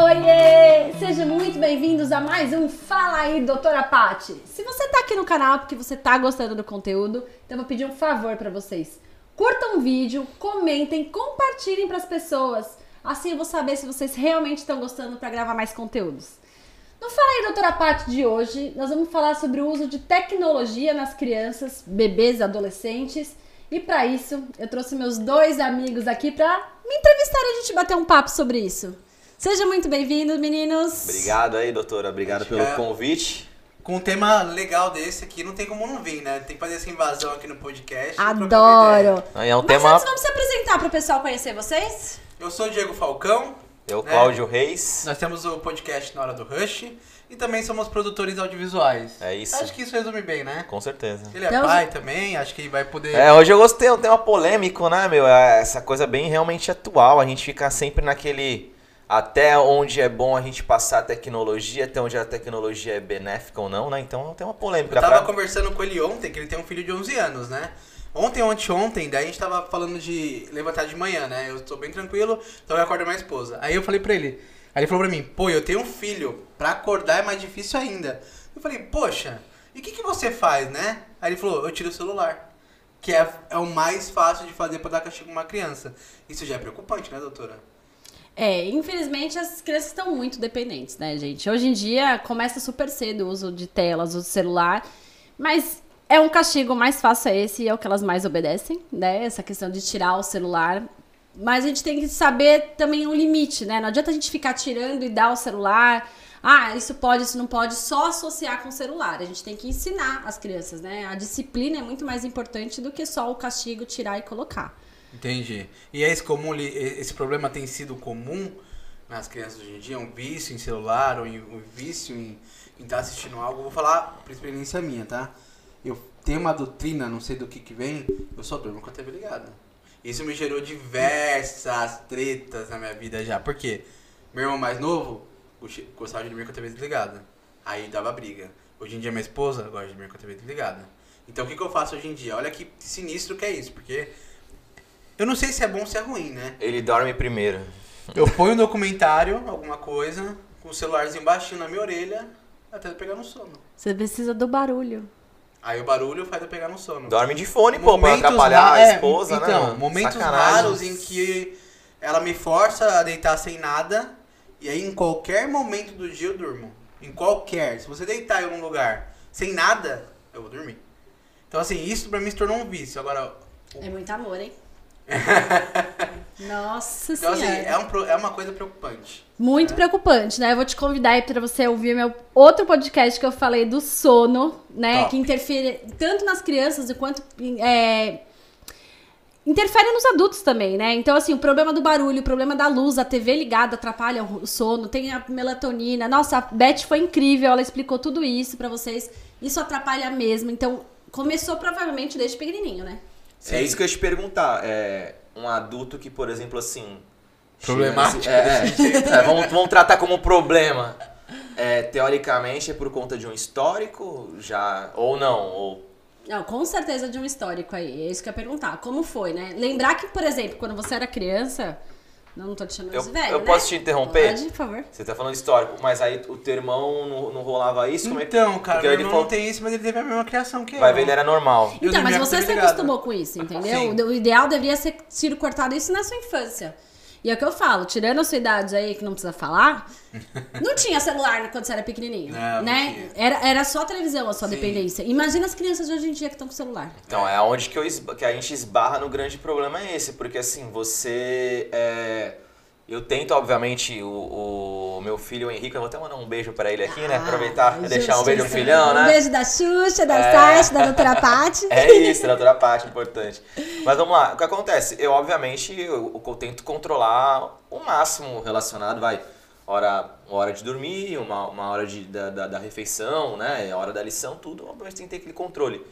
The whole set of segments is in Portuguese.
Oiê! Sejam muito bem-vindos a mais um Fala aí, doutora Pati. Se você tá aqui no canal é porque você tá gostando do conteúdo, então eu vou pedir um favor para vocês. Curtam o vídeo, comentem, compartilhem para as pessoas. Assim eu vou saber se vocês realmente estão gostando para gravar mais conteúdos. No Fala aí, doutora Pati de hoje, nós vamos falar sobre o uso de tecnologia nas crianças, bebês e adolescentes. E para isso, eu trouxe meus dois amigos aqui para me entrevistar e a gente bater um papo sobre isso. Seja muito bem-vindo, meninos. Obrigado aí, doutora. Obrigado pelo é- convite. Com um tema legal desse aqui, não tem como não vir, né? Tem que fazer essa invasão aqui no podcast. Adoro. é um Mas tema. antes, vamos se apresentar para o pessoal conhecer vocês? Eu sou o Diego Falcão. Eu, né? Cláudio Reis. Nós temos o podcast Na Hora do Rush. E também somos produtores audiovisuais. É isso. Acho que isso resume bem, né? Com certeza. Ele é Então, pai também, acho que vai poder. É, hoje eu gostei, é um tema polêmico, né, meu? É Essa coisa bem realmente atual. A gente fica sempre naquele. Até onde é bom a gente passar a tecnologia, até onde a tecnologia é benéfica ou não, né? Então é um tema polêmico. Eu tava pra- conversando com ele ontem, que ele tem um filho de 11 anos, né? Ontem, ontem, ontem, daí a gente tava falando de levantar de manhã, né? Eu tô bem tranquilo, então eu acordo minha esposa. Aí eu falei pra ele, aí ele falou pra mim, pô, eu tenho um filho, pra acordar é mais difícil ainda. Eu falei, poxa, e o que, que você faz, né? Aí ele falou, eu tiro o celular. Que é, é o mais fácil de fazer pra dar castigo a uma criança. Isso já é preocupante, né, doutora? É, infelizmente as crianças estão muito dependentes, né, gente? Hoje em dia começa super cedo o uso de telas, o celular, mas é um castigo mais fácil esse e é o que elas mais obedecem, né? Essa questão de tirar o celular. Mas a gente tem que saber também o limite, né? Não adianta a gente ficar tirando e dar o celular. Ah, isso pode, isso não pode, só associar com o celular. A gente tem que ensinar as crianças, né? A disciplina é muito mais importante do que só o castigo tirar e colocar. Entendi. E é esse, comum, esse problema tem sido comum nas crianças hoje em dia? Um vício em celular ou em- um vício em estar assistindo algo? Vou falar por experiência minha, tá? Eu tenho uma doutrina, não sei do que que vem, eu só durmo com a TV ligada. Isso me gerou diversas tretas na minha vida já. Por quê? Meu irmão mais novo gost- gostava de dormir com a TV desligada. Aí dava briga. Hoje em dia minha esposa gosta de dormir com a TV desligada. Então o que, que eu faço hoje em dia? Olha que sinistro que é isso, porque eu não sei se é bom ou se é ruim, né? Ele dorme primeiro. Eu ponho um documentário, alguma coisa, com o celularzinho baixinho na minha orelha, até eu pegar no sono. Você precisa do barulho. Aí o barulho faz eu pegar no sono. Dorme de fone, pô, pra Momentos atrapalhar ra- a é, esposa, né? Então, momentos Sacanagem. raros em que ela me força a deitar sem nada, e aí em qualquer momento do dia eu durmo. Em qualquer. Se você deitar em algum lugar sem nada, eu vou dormir. Então, assim, isso pra mim se tornou um vício. Agora, É muito amor, hein? Nossa então, assim, senhora. é, um, é uma coisa preocupante. Muito né? preocupante, né? Eu vou te convidar aí pra você ouvir meu outro podcast que eu falei do sono, né? Top. Que interfere tanto nas crianças quanto é, interfere nos adultos também, né? Então, assim, o problema do barulho, o problema da luz, a TV ligada atrapalha o sono, tem a melatonina. Nossa, a Beth foi incrível, ela explicou tudo isso pra vocês. Isso atrapalha mesmo. Então, começou provavelmente desde pequenininho, né? É isso que eu ia te perguntar. É um adulto que, por exemplo, assim. Problemático É, é, é, vamos, vamos tratar como problema. É, teoricamente é por conta de um histórico já. Ou não? Ou. Não, com certeza de um histórico aí. É isso que eu ia perguntar. Como foi, né? Lembrar que, por exemplo, quando você era criança. Não, não tô te chamando Eu, de velho. eu né? posso te interromper? Pode, por favor. Você tá falando histórico, mas aí o teu irmão não, não rolava isso? Como é que- Então, cara, Porque meu ele irmão falou- não tem isso, mas ele teve a mesma criação que eu. Vai ver, ele era normal. Então, mas você se acostumou com isso, entendeu? Sim. O ideal deveria ser sido cortado isso na sua infância. E é o que eu falo, tirando a sua idade aí, que não precisa falar, não tinha celular quando você era pequenininho, Não, não né? tinha. Era, era só televisão a sua Sim. dependência. Imagina as crianças de hoje em dia que estão com celular. Então, é onde que, eu que a gente esbarra no grande problema é esse, porque assim, você. é, Eu tento, obviamente, o, o meu filho, o Henrique, eu vou até mandar um beijo pra ele aqui, né? Aproveitar e Ah, deixar um beijo no justiça. filhão, né? Um beijo da Xuxa, da É. Sasha, da doutora Paty. É isso, da outra parte importante. Mas vamos lá, o que acontece? Eu, obviamente, eu, eu tento controlar o máximo relacionado, vai, hora, hora de dormir, uma, uma hora de, da, da, da refeição, né? A hora da lição, tudo, obviamente tem que ter aquele controle.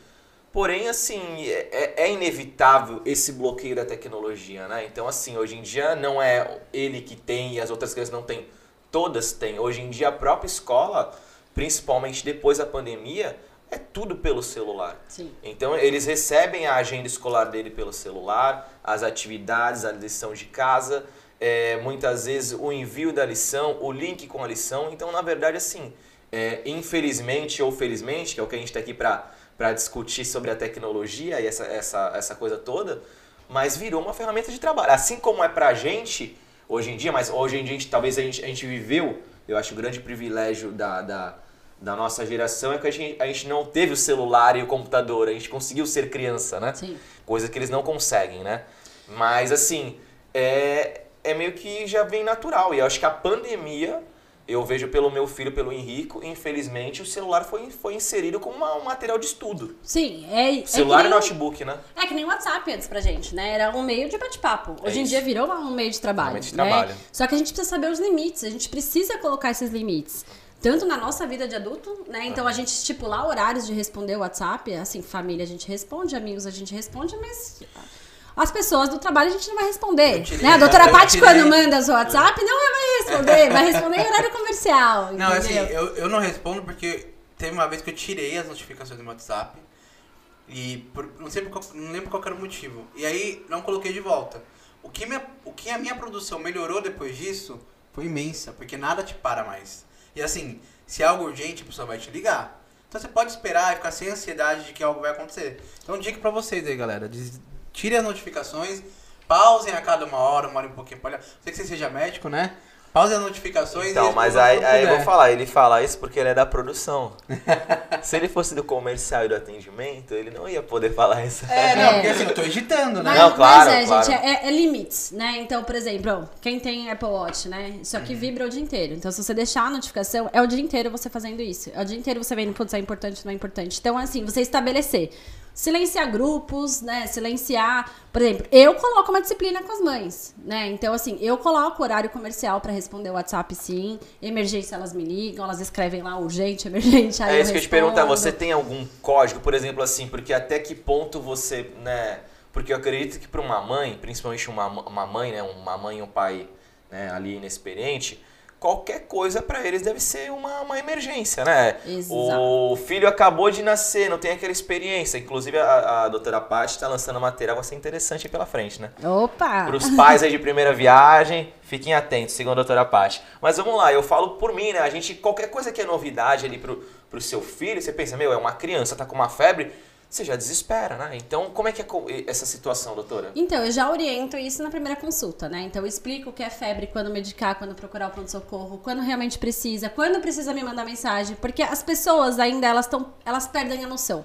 Porém, assim, é, é inevitável esse bloqueio da tecnologia, né? Então, assim, hoje em dia não é ele que tem e as outras crianças não têm. Todas têm. Hoje em dia a própria escola, principalmente depois da pandemia, é tudo pelo celular. Sim. Então eles recebem a agenda escolar dele pelo celular, as atividades, a lição de casa. é, muitas vezes o envio da lição, o link com a lição. Então, na verdade, assim, é, infelizmente ou felizmente, que é o que a gente está aqui para discutir sobre a tecnologia e essa, essa, essa coisa toda, mas virou uma ferramenta de trabalho. Assim como é para a gente hoje em dia, mas hoje em dia talvez a gente, a gente viveu, eu acho o grande privilégio da, da, da nossa geração é que a gente, a gente não teve o celular e o computador, a gente conseguiu ser criança, né? Sim. Coisa que eles não conseguem, né? Mas assim, é, é meio que já vem natural. E eu acho que a pandemia, eu vejo pelo meu filho, pelo Henrico, infelizmente o celular foi, foi inserido como uma, um material de estudo. Sim, é. é Celular que e notebook, né? É que nem o WhatsApp antes pra gente, né? Era um meio de bate-papo. Hoje É em dia virou um meio de trabalho. Ferramenta de né? trabalho. Só que a gente precisa saber os limites, a gente precisa colocar esses limites. Tanto na nossa vida de adulto, né? Então a gente estipular horários de responder o WhatsApp, assim, família a gente responde, amigos a gente responde, mas as pessoas do trabalho a gente não vai responder. Né? A doutora Paty, tirei- quando manda o WhatsApp, não vai responder, vai responder em horário comercial. Não, assim, entendeu? eu, eu não respondo porque teve uma vez que eu tirei as notificações do meu WhatsApp e por- não, sei qual, não lembro qual era o motivo. E aí não coloquei de volta. O que, minha, o que a minha produção melhorou depois disso foi imensa, porque nada te para mais. E assim, se é algo urgente, a pessoa vai te ligar. Então você pode esperar e ficar sem ansiedade de que algo vai acontecer. Então dica pra vocês aí, galera. Des- Tirem as notificações, pausem a cada uma hora, uma hora e um pouquinho pra olhar. Sei que você seja médico, né? Pausem as notificações e Então, mas aí, aí eu vou falar, ele fala isso porque ele é da produção. Se ele fosse do comercial e do atendimento, ele não ia poder falar isso. É, não, É. porque assim, eu tô editando, né? Mas, Não, claro, mas é, claro. gente, é, é limites, né? Então, por exemplo, quem tem Apple Watch, né? Isso aqui vibra o dia inteiro. Então, se você deixar a notificação, é o dia inteiro você fazendo isso. É o dia inteiro você vendo, putz, é importante, não é importante. Então, assim, você estabelecer. Silenciar grupos, né? Silenciar. Por exemplo, eu coloco uma disciplina com as mães, né? Então, assim, eu coloco horário comercial pra responder o WhatsApp, sim. Emergência, elas me ligam, elas escrevem lá urgente, emergente. Aí É isso que eu te perguntar, você tem algum código, por exemplo, assim, porque até que ponto você, né? Porque eu acredito que para uma mãe, principalmente uma, uma mãe, né? Uma mãe e um pai né, ali inexperiente, qualquer coisa para eles deve ser uma, uma emergência, né? Exato. O filho acabou de nascer, não tem aquela experiência. Inclusive a, a doutora Paty está lançando material, vai ser interessante aí pela frente, né? Opa! Para os pais aí de primeira viagem, fiquem atentos, sigam a doutora Paty. Mas vamos lá, eu falo por mim, né? A gente, qualquer coisa que é novidade ali pro, pro seu filho, você pensa, meu, é uma criança, tá com uma febre, você já desespera, né? Então, como é que é essa situação, doutora? Então, eu já oriento isso na primeira consulta, né? Então, eu explico o que é febre, quando medicar, quando procurar o pronto-socorro, quando realmente precisa, quando precisa me mandar mensagem, porque as pessoas ainda, elas, tão, elas perdem a noção.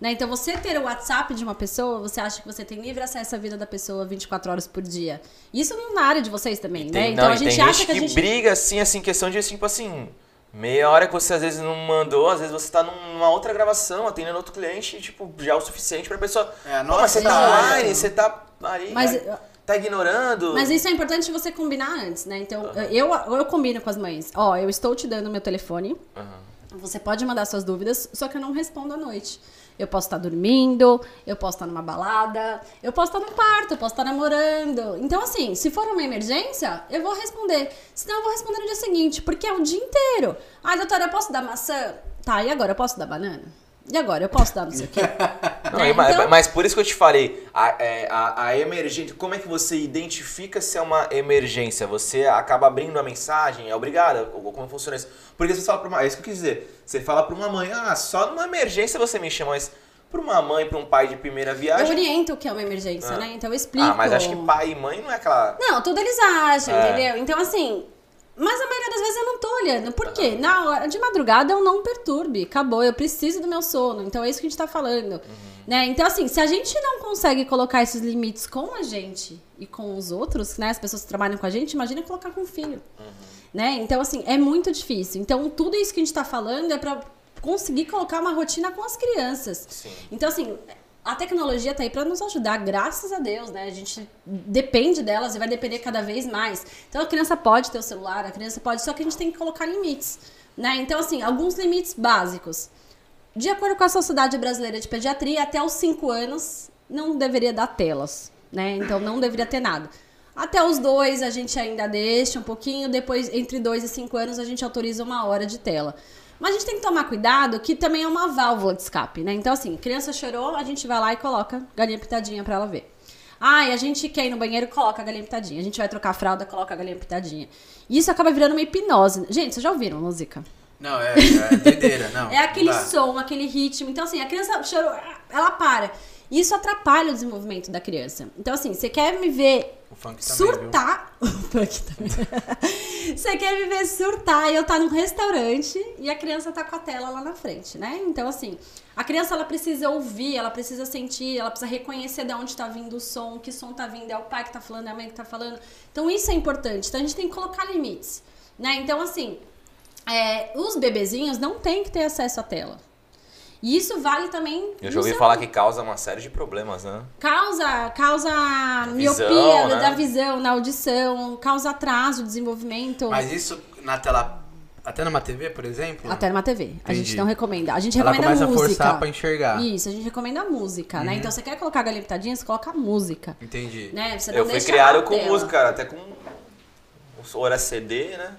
Né? Então, você ter o WhatsApp de uma pessoa, você acha que você tem livre acesso à vida da pessoa 24 horas por dia. Isso não na área de vocês também, né? Tem, Então, não, a gente acha gente que a que gente... briga, assim, assim, questão de, tipo assim, meia hora que você às vezes não mandou, às vezes você tá numa outra gravação, atendendo outro cliente, tipo, já é o suficiente pra pessoa... É, nossa, mas você tá online, você tá ali, Mas- tá ignorando... Mas isso é importante você combinar antes, né? Então, eu, eu combino com as mães. Ó, eu estou te dando meu telefone. Aham. Você pode mandar suas dúvidas, só que eu não respondo à noite. Eu posso estar dormindo, eu posso estar numa balada, eu posso estar no quarto, eu posso estar namorando. Então, assim, se for uma emergência, eu vou responder. Senão, eu vou responder no dia seguinte, porque é o dia inteiro. Ah, doutora, eu posso dar maçã? Tá, e agora? Eu posso dar banana? E agora? Eu posso dar não sei o quê? Não, Né? e ma- Então- Mas por isso que eu te falei, a, é, a, a emergência, como é que você identifica se é uma emergência? Você acaba abrindo a mensagem, é obrigada? Ou como funciona isso? Porque você fala pra uma. É isso que eu quis dizer. Você fala pra uma mãe, ah, só numa emergência você me chama, mas pra uma mãe, pra um pai de primeira Eu viagem. oriento o que é uma emergência, Ah. né? Então, eu explico. Ah, mas acho que pai e mãe não é aquela. Não, tudo eles acham, É. entendeu? Então, assim. Mas a maioria das vezes eu não tô olhando. Por quê? Na hora de madrugada eu não perturbe. Acabou. Eu preciso do meu sono. Então é isso que a gente tá falando. Né? Então, assim, se a gente não consegue colocar esses limites com a gente e com os outros, né? As pessoas que trabalham com a gente, imagina colocar com o filho. Né? Então, assim, é muito difícil. Então, tudo isso que a gente tá falando é pra conseguir colocar uma rotina com as crianças. Sim. Então, assim, a tecnologia tá aí para nos ajudar, graças a Deus, né? A gente depende delas e vai depender cada vez mais. Então, a criança pode ter o celular, a criança pode, só que a gente tem que colocar limites, né? Então, assim, alguns limites básicos. De acordo com a Sociedade Brasileira de Pediatria, até os 5 anos não deveria dar telas, né? Então, não deveria ter nada. Até os dois a gente ainda deixa um pouquinho, depois entre 2 e 5 anos a gente autoriza uma hora de tela. Mas a gente tem que tomar cuidado que também é uma válvula de escape, né? Então, assim, criança chorou, a gente vai lá e coloca galinha pitadinha pra ela ver. Ai, a gente quer ir no banheiro, coloca a galinha pitadinha. A gente vai trocar a fralda, coloca a galinha pitadinha. E isso acaba virando uma hipnose. Gente, vocês já ouviram a música? Não, é, é doideira, não. É aquele não som, aquele ritmo. Então, assim, a criança chorou, ela para. Isso atrapalha o desenvolvimento da criança. Então, assim, você quer me ver O funk também, surtar. O funk também. Você quer me ver surtar e eu tá num restaurante e a criança tá com a tela lá na frente, né? Então, assim, a criança ela precisa ouvir, ela precisa sentir, ela precisa reconhecer de onde tá vindo o som, que som tá vindo, é o pai que tá falando, é a mãe que tá falando. Então, isso é importante. Então, a gente tem que colocar limites, né? Então, assim, é, os bebezinhos não têm que ter acesso à tela. E isso vale também. Eu já ouvi seu- falar que causa uma série de problemas, né? Causa, causa Visão, miopia né? da visão, na audição, causa atraso, desenvolvimento. Mas isso na tela. Até numa TV, por exemplo? Até numa TV. A gente Entendi. não recomenda. A gente Ela recomenda começa a música. forçar pra enxergar. Isso, a gente recomenda a música, Uhum. né? Então você quer colocar a galinha pitadinha, você coloca a música. Entendi. Né? Você Eu não fui deixa criado a com tela. música, cara, até com o Hora CD, né?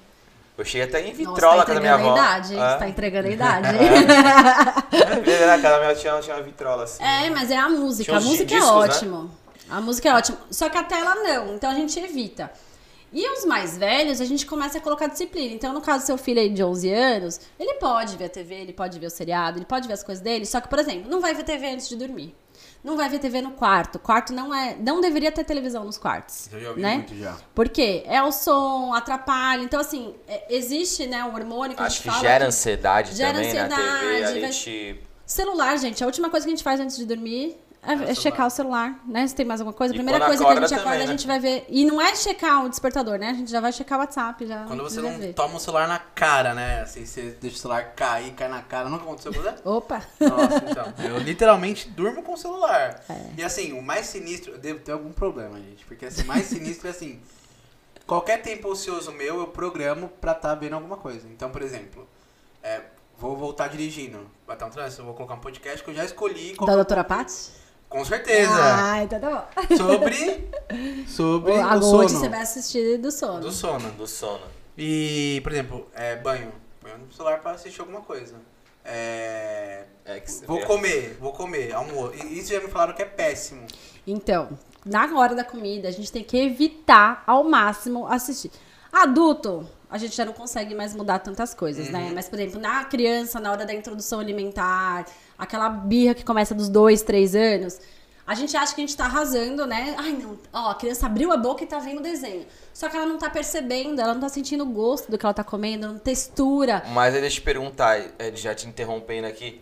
Eu cheguei até em Nossa, vitrola tá com a minha entregando avó. idade, hein? É. Você tá entregando a idade. É, na casa da minha tinha, tinha uma vitrola assim. É, mas é a música. A música é discos, né? ótimo. A música é ótima. Só que a tela não. Então a gente evita. E os mais velhos, a gente começa a colocar disciplina. Então, no caso do seu filho aí de 11 anos, ele pode ver a TV, ele pode ver o seriado, ele pode ver as coisas dele. Só que, por exemplo, não vai ver TV antes de dormir. Não vai ver TV no quarto. Quarto não é. Não deveria ter televisão nos quartos. Eu já ouvi né? muito já. Por quê? É o som, atrapalha. Então, assim, é- existe, né, um hormônio que a Acho gente que fala. gera que- ansiedade Gera também na TV. ansiedade, Aí vai- te... Celular, gente, a última coisa que a gente faz antes de dormir é, é checar o celular, né? Se tem mais alguma coisa. A primeira coisa que a gente acorda, também, a né? gente vai ver. E não é checar o despertador, né? A gente já vai checar o WhatsApp. Já Quando você não toma o celular na cara, né? Assim, você deixa o celular cair, cai na cara. Nunca aconteceu com você? Opa! Nossa, então. Eu literalmente durmo com o celular. É. E assim, o mais sinistro. Eu devo ter algum problema, gente. Porque assim, o mais sinistro é assim. Qualquer tempo ocioso meu, eu programo pra estar vendo alguma coisa. Então, por exemplo, é, vou voltar dirigindo. Vai estar um trânsito, eu vou colocar um podcast que eu já escolhi. Da doutora Paty? Com certeza. Ah, então tá bom. Sobre. Sobre o noite sono. você vai assistir do sono. Do sono. Do sono. E, por exemplo, é, banho. Banho no celular pra assistir alguma coisa. É, É vou vê. comer, vou comer, almoço. Isso já me falaram que é péssimo. Então, na hora da comida, a gente tem que evitar ao máximo assistir. Adulto, a gente já não consegue mais mudar tantas coisas, né? Mas, por exemplo, na criança, na hora da introdução alimentar, aquela birra que começa dos dois, três anos, a gente acha que a gente tá arrasando, né? Ai, não, ó, a criança abriu a boca e tá vendo o desenho. Só que ela não tá percebendo, ela não tá sentindo o gosto do que ela tá comendo, não textura. Mas aí deixa eu te perguntar, já te interrompendo aqui.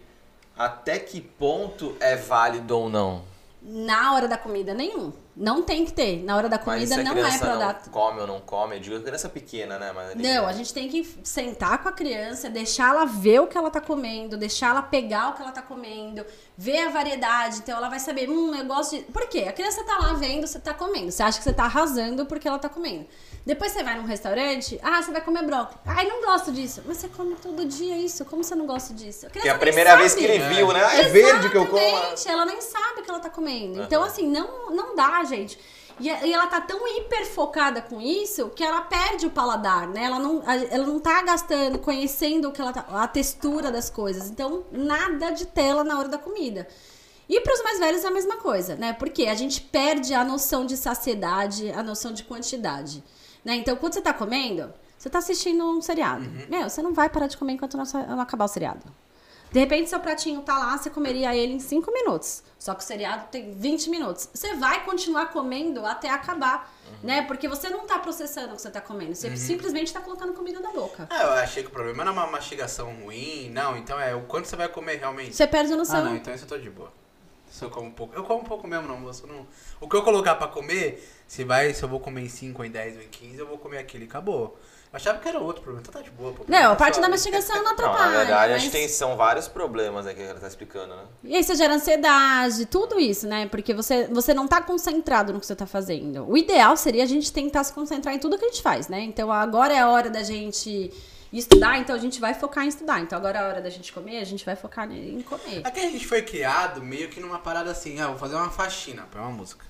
Até que ponto é válido ou não? Na hora da comida, nenhum. Não tem que ter. Na hora da comida não é pra não dar. come ou não come, eu digo criança pequena, né? Mas Não, a gente tem que sentar com a criança, deixar ela ver o que ela tá comendo, deixar ela pegar o que ela tá comendo, ver a variedade. Então ela vai saber, hum, eu gosto de. Por quê? A criança tá lá vendo você tá comendo. Você acha que você tá arrasando porque ela tá comendo. Depois você vai num restaurante, ah, você vai comer brócolis. Ai, não gosto disso. Mas você come todo dia isso. Como você não gosta disso? Que é a primeira vez que ele viu, né? Ah, É verde que eu como. Exatamente, ela nem sabe o que ela tá comendo. Então, assim, não, não dá, gente. E, ela tá tão hiper focada com isso que ela perde o paladar, né? Ela não, ela não tá gastando, conhecendo o que ela tá, a textura das coisas. Então, nada de tela na hora da comida. E para os mais velhos é a mesma coisa, né? Porque a gente perde a noção de saciedade, a noção de quantidade. Né? Então, quando você tá comendo, você tá assistindo um seriado. Meu, você não vai parar de comer enquanto não, acabar o seriado. De repente, seu pratinho tá lá, você comeria ele em 5 minutos. Só que o seriado tem 20 minutos. Você vai continuar comendo até acabar, né? Porque você não tá processando o que você tá comendo. Você simplesmente tá colocando comida na boca. Ah, eu achei que o problema não é uma mastigação ruim, não. Então é o quanto você vai comer realmente. Você perde a Ah, noção. não, então isso eu tô de boa. Se eu como pouco. Eu como pouco mesmo, não, moço. Não... O que eu colocar pra comer, se vai, se eu vou comer em 5, em 10 ou em 15, eu vou comer aquilo e acabou. Eu achava que era outro problema, então tá de boa. pô. Não, a parte Só- da mastigação não Não, atrapalha. na verdade, mas... acho que tem, são vários problemas né, que ela tá explicando, né? E aí você gera ansiedade, tudo isso, né? Porque você, você não tá concentrado no que você tá fazendo. O ideal seria a gente tentar se concentrar em tudo que a gente faz, né? Então agora é a hora da gente estudar, então a gente vai focar em estudar. Então agora é a hora da gente comer, a gente vai focar em comer. Aqui a gente foi criado meio que numa parada assim, ah, vou fazer uma faxina, põe uma música.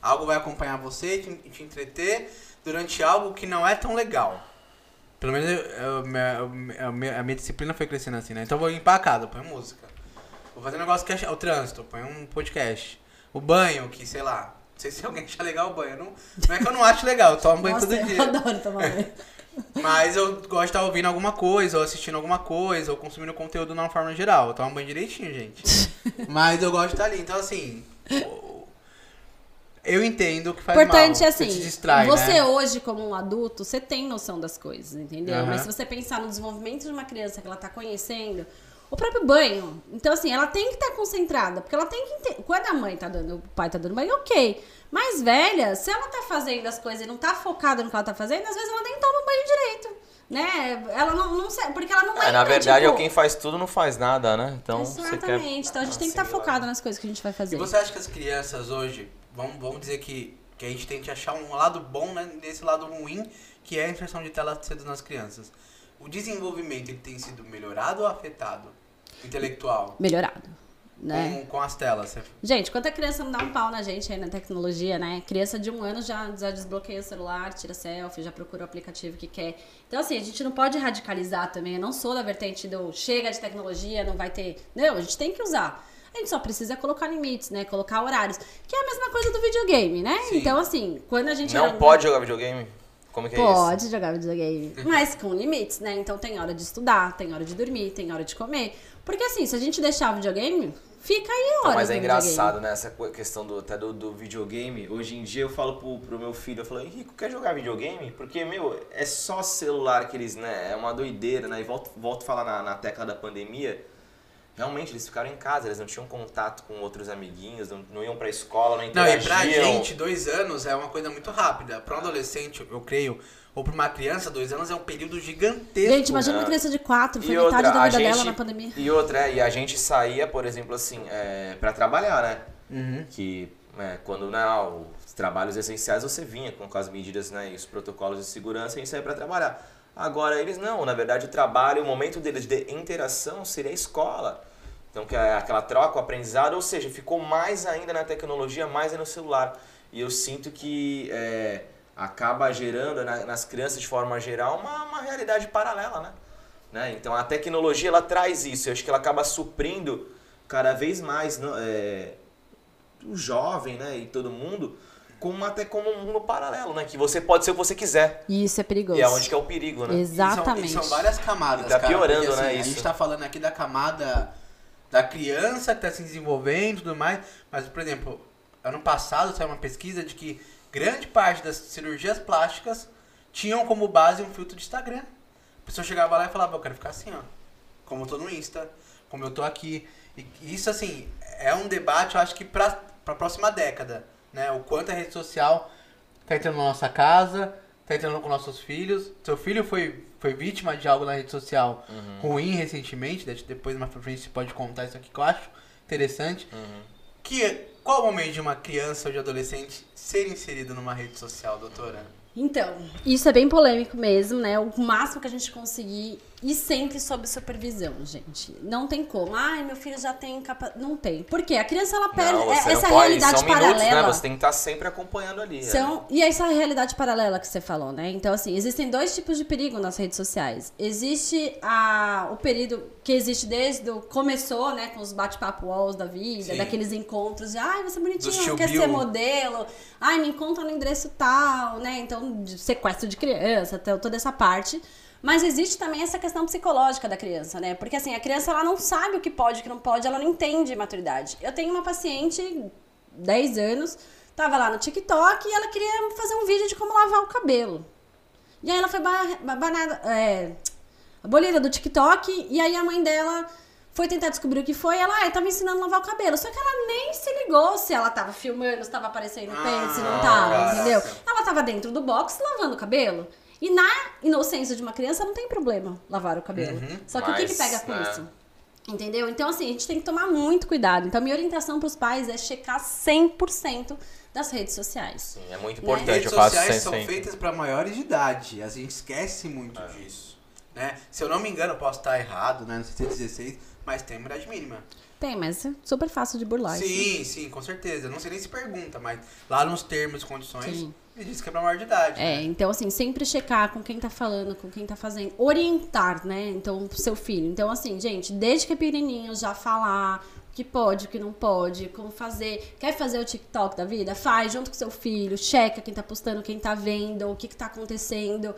Algo vai acompanhar você e te, te entreter durante algo que não é tão legal. Pelo menos eu- eu- minha- a, minha, a minha disciplina foi crescendo assim, né? Então eu vou limpar a casa, põe música. Vou fazer um negócio que é o trânsito, põe um podcast. O banho, que sei lá, sei se alguém acha legal o banho. Não, não é que eu não acho legal, eu tomo banho Nossa, todo eu dia. adoro tomar banho. Mas eu gosto de estar ouvindo alguma coisa, ou assistindo alguma coisa, ou consumindo conteúdo de uma forma geral. Eu tomo banho direitinho, gente. Mas eu gosto de estar ali. Então, assim. Eu entendo que faz Importante mal. é você assim, te distrai, você né? hoje como um adulto, você tem noção das coisas, entendeu? Aham. Mas se você pensar no desenvolvimento de uma criança que ela tá conhecendo, o próprio banho, então assim, ela tem que estar concentrada, porque ela tem que entender, quando a mãe tá dando, o pai tá dando banho, ok. Mais velha, se ela tá fazendo as coisas e não tá focada no que ela tá fazendo, às vezes ela nem toma banho direito. Né? Ela não, não porque ela não É, na verdade, tipo, é quem faz tudo não faz nada, né? Então, você quer. Exatamente. Então a gente tem que estar assimilar. focado nas coisas que a gente vai E fazer. você acha que as crianças hoje, vamos, vamos dizer que, que a gente tem que achar um lado bom né, nesse lado ruim, que é a inserção de tela cedo nas crianças. O desenvolvimento ele tem sido melhorado ou afetado? Intelectual? Melhorado. Né? Com, com as telas. Você- Gente, quando a criança não dá um pau na gente aí na tecnologia, né? Criança de um ano já, já desbloqueia o celular, tira selfie, já procura o aplicativo que quer. Então, assim, a gente não pode radicalizar também. Eu não sou da vertente do chega de tecnologia, não vai ter. Não, a gente tem que usar. A gente só precisa colocar limites, né? Colocar horários. Que é a mesma coisa do videogame, né? Sim. Então, assim, quando a gente. Não era- pode jogar videogame? Como que é isso? Pode jogar videogame, mas com limites, né? Então tem hora de estudar, tem hora de dormir, tem hora de comer. Porque assim, se a gente deixar o videogame, fica aí Então, horas mas é engraçado, né? Essa questão do, até do, do videogame. Hoje em dia eu falo pro, pro meu filho, eu falo, Henrico, quer jogar videogame? Porque, meu, é só celular que eles, né? É uma doideira, né? E volto, volto a falar na, na tecla da pandemia. Realmente, eles ficaram em casa, eles não tinham contato com outros amiguinhos, não, não iam pra escola, não Não, interagiam. e pra gente, dois anos é uma coisa muito rápida. Pra um adolescente, eu creio, ou pra uma criança, dois anos é um período gigantesco. Gente, imagina uma né? criança de 4, foi E metade outra, da vida dela gente- na pandemia. E outra, é, e a gente saía, por exemplo, assim, é, para trabalhar, né? Uhum. Que é, quando né, os trabalhos essenciais você vinha com, com as medidas né, e os protocolos de segurança e saía para trabalhar. Agora eles não, na verdade o trabalho, o momento deles de interação seria a escola. Então que é aquela troca, o aprendizado, ou seja, ficou mais ainda na tecnologia, mais ainda no celular. E eu sinto que é, acaba gerando na- nas crianças de forma geral uma, uma realidade paralela, né? né? Então a tecnologia ela traz isso, eu acho que ela acaba suprindo cada vez mais não, é, o jovem né, e todo mundo com até como um mundo paralelo, né? Que você pode ser o que você quiser. E isso é perigoso. E é onde que é o perigo, né? Exatamente. E são, e são várias camadas, E tá cara, piorando, porque, assim, né, A isso. gente tá falando aqui da camada da criança que tá se desenvolvendo e tudo mais, mas, por exemplo, ano passado saiu uma pesquisa de que grande parte das cirurgias plásticas tinham como base um filtro de Instagram. A pessoa chegava lá e falava, eu quero ficar assim, ó. Como eu tô no Insta, como eu tô aqui. E isso, assim, é um debate, eu acho que pra, pra próxima década, né? O quanto a rede social tá entrando na nossa casa, tá entrando com nossos filhos. Seu filho foi, foi vítima de algo na rede social ruim recentemente, de- depois mais pra frente você pode contar isso aqui que eu acho interessante. Que, qual o momento de uma criança ou de adolescente ser inserido numa rede social, doutora? Então, isso é bem polêmico mesmo, né? O máximo que a gente conseguir e sempre sob supervisão, gente. Não tem como. Ai, meu filho já tem capa... Não tem. Por quê? A criança, ela perde Não, você é- essa não pode, realidade são minutos, paralela. né? Você tem que estar sempre acompanhando ali. né? São, e essa realidade paralela que você falou, né? Então, assim, existem dois tipos de perigo nas redes sociais. Existe a, o período que existe desde o começou, né? Com os bate-papo walls da vida, Sim. daqueles encontros de ai, você é bonitinho, quer ser modelo, ai, me encontra no endereço tal, né? Então, de sequestro de criança, até toda essa parte. Mas existe também essa questão psicológica da criança, né? Porque assim, a criança ela não sabe o que pode e o que não pode, ela não entende maturidade. Eu tenho uma paciente, 10 anos, tava lá no TikTok e ela queria fazer um vídeo de como lavar o cabelo. E aí ela foi ba- ba- banada, é, abolida do TikTok e aí a mãe dela foi tentar descobrir o que foi. Ela, ah, eu tava ensinando a lavar o cabelo. Só que ela nem se ligou se ela tava filmando, se tava aparecendo o peito, se não Ah, tava, entendeu? Ela tava dentro do box lavando o cabelo. E na inocência de uma criança não tem problema lavar o cabelo. Uhum. Só que o que, que Mas, pega com né? isso? Entendeu? Então, assim, a gente tem que tomar muito cuidado. Então, a minha orientação pros pais é checar 100% das redes sociais. Sim, é muito Né? importante. redes Eu faço sociais são sempre. feitas para maiores de idade. A gente esquece muito É. disso. Né? Se eu não me engano, eu posso estar errado, né? Não sei se é 16, mas tem uma idade mínima. Tem, mas é super fácil de burlar. isso. Sim, sim, com certeza. Não sei nem se pergunta, mas lá nos termos e condições, Sim. Me diz que é pra maior de idade. É, né? então assim, sempre checar com quem tá falando, com quem tá fazendo, orientar, né? Então, seu filho. Então, assim, gente, desde que é pequenininho, já falar que pode, o que não pode, como fazer. Quer fazer o TikTok da vida? Faz junto com seu filho, checa quem tá postando, quem tá vendo, o que, que tá acontecendo.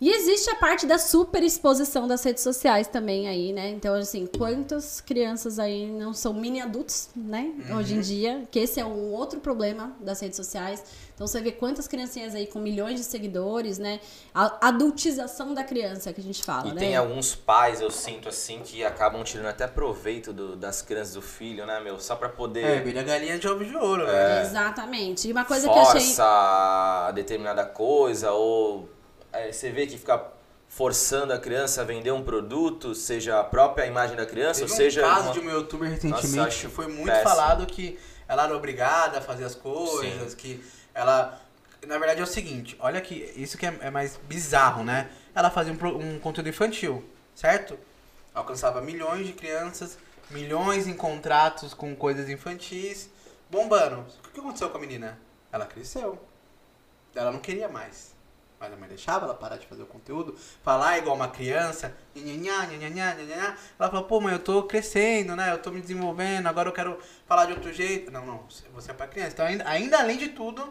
E existe a parte da super exposição das redes sociais também aí, né? Então, assim, quantas crianças aí não são mini adultos, né? Hoje em dia, que esse é um outro problema das redes sociais. Então, você vê quantas criancinhas aí com milhões de seguidores, né? A adultização da criança que a gente fala, E né? tem alguns pais, eu sinto assim, que acabam tirando até proveito do- das crianças do filho, né, meu? Só pra poder. É, vira galinha de ovo de ouro, É. né? Exatamente. E uma coisa que eu achei. força determinada coisa, ou é, você vê que fica forçando a criança a vender um produto, seja a própria imagem da criança, Teve ou seja. um caso uma- de uma youtuber recentemente Nossa, que foi muito péssimo. falado que ela era obrigada a fazer as coisas, que ela. Na verdade é o seguinte, olha que isso que é, é mais bizarro, né? Ela fazia um, um conteúdo infantil, certo? Alcançava milhões de crianças, milhões em contratos com coisas infantis, bombando. O que aconteceu com a menina? Ela cresceu. Ela não queria mais. Mas a mãe deixava ela parar de fazer o conteúdo, falar igual uma criança, nhanhanhá, nhanhanhá, nhanhanhá. Ela falou, pô, mãe, eu tô crescendo, né? Eu tô me desenvolvendo, agora eu quero falar de outro jeito. Não, não, você é pra criança. Então, ainda, ainda além de tudo,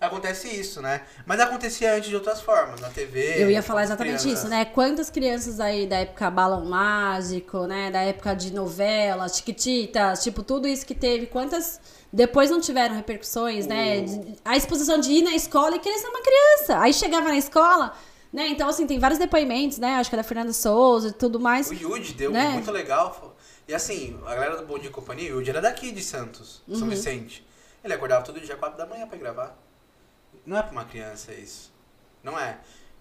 acontece isso, né? Mas acontecia antes de outras formas, na TV. Eu ia falar exatamente crianças. isso, né? Quantas crianças aí da época Balão Mágico, né? Da época de novelas, Chiquititas, tipo, tudo isso que teve, quantas depois não tiveram repercussões, né? De- A exposição de ir na escola e querer ser uma criança. Aí chegava na escola, né? Então, assim, tem vários depoimentos, né? Acho que é da Fernanda Souza e tudo mais. O Yudi deu Né? muito legal. E assim, a galera do Bom Dia e Companhia, o Yudi era daqui de Santos, Uhum. São Vicente. Ele acordava todo dia 4 da manhã pra ir gravar. Não é pra uma criança isso. Não é.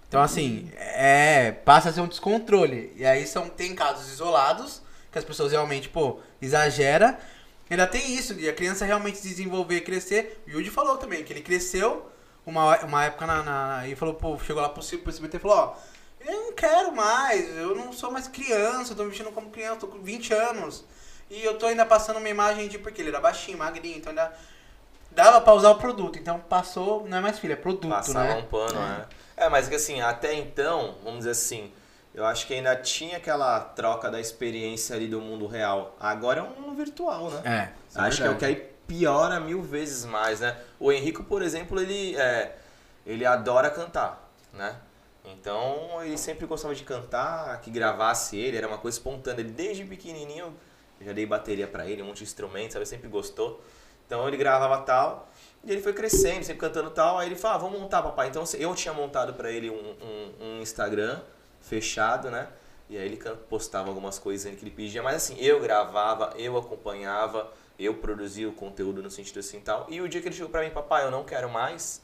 Então assim, é. Passa a ser um descontrole. E aí são, tem casos isolados, que as pessoas realmente, pô, exagera. Ainda tem isso, de a criança realmente se desenvolver e crescer. O Yudi falou também, que ele cresceu uma, uma época na, na. E falou, pô, chegou lá pro pro SBT e falou, ó. Eu não quero mais, eu não sou mais criança, eu tô me vestindo como criança, tô com 20 anos. E eu tô ainda passando uma imagem de. Porque ele era baixinho, magrinho, então ainda. Dava pra usar o produto. Então passou, não é mais filho, é produto, Passava né? um pano, né? É, mas que assim, até então, vamos dizer assim, eu acho que ainda tinha aquela troca da experiência ali do mundo real. Agora é um mundo virtual, né? É. isso Acho que é o que aí piora mil vezes mais, né? O Henrico, por exemplo, ele, é, ele adora cantar, né? Então ele sempre gostava de cantar, que gravasse ele, era uma coisa espontânea. Ele desde pequenininho, eu já dei bateria pra ele, um monte de instrumentos, sabe? Ele sempre gostou. Então ele gravava tal, e ele foi crescendo, sempre cantando tal. Aí ele falou, ah, vamos montar, papai. Então eu tinha montado pra ele um, um, um Instagram fechado, né? E aí ele postava algumas coisas que ele pedia, mas assim, eu gravava, eu acompanhava, eu produzia o conteúdo no sentido assim e tal. E o dia que ele chegou pra mim, papai, eu não quero mais,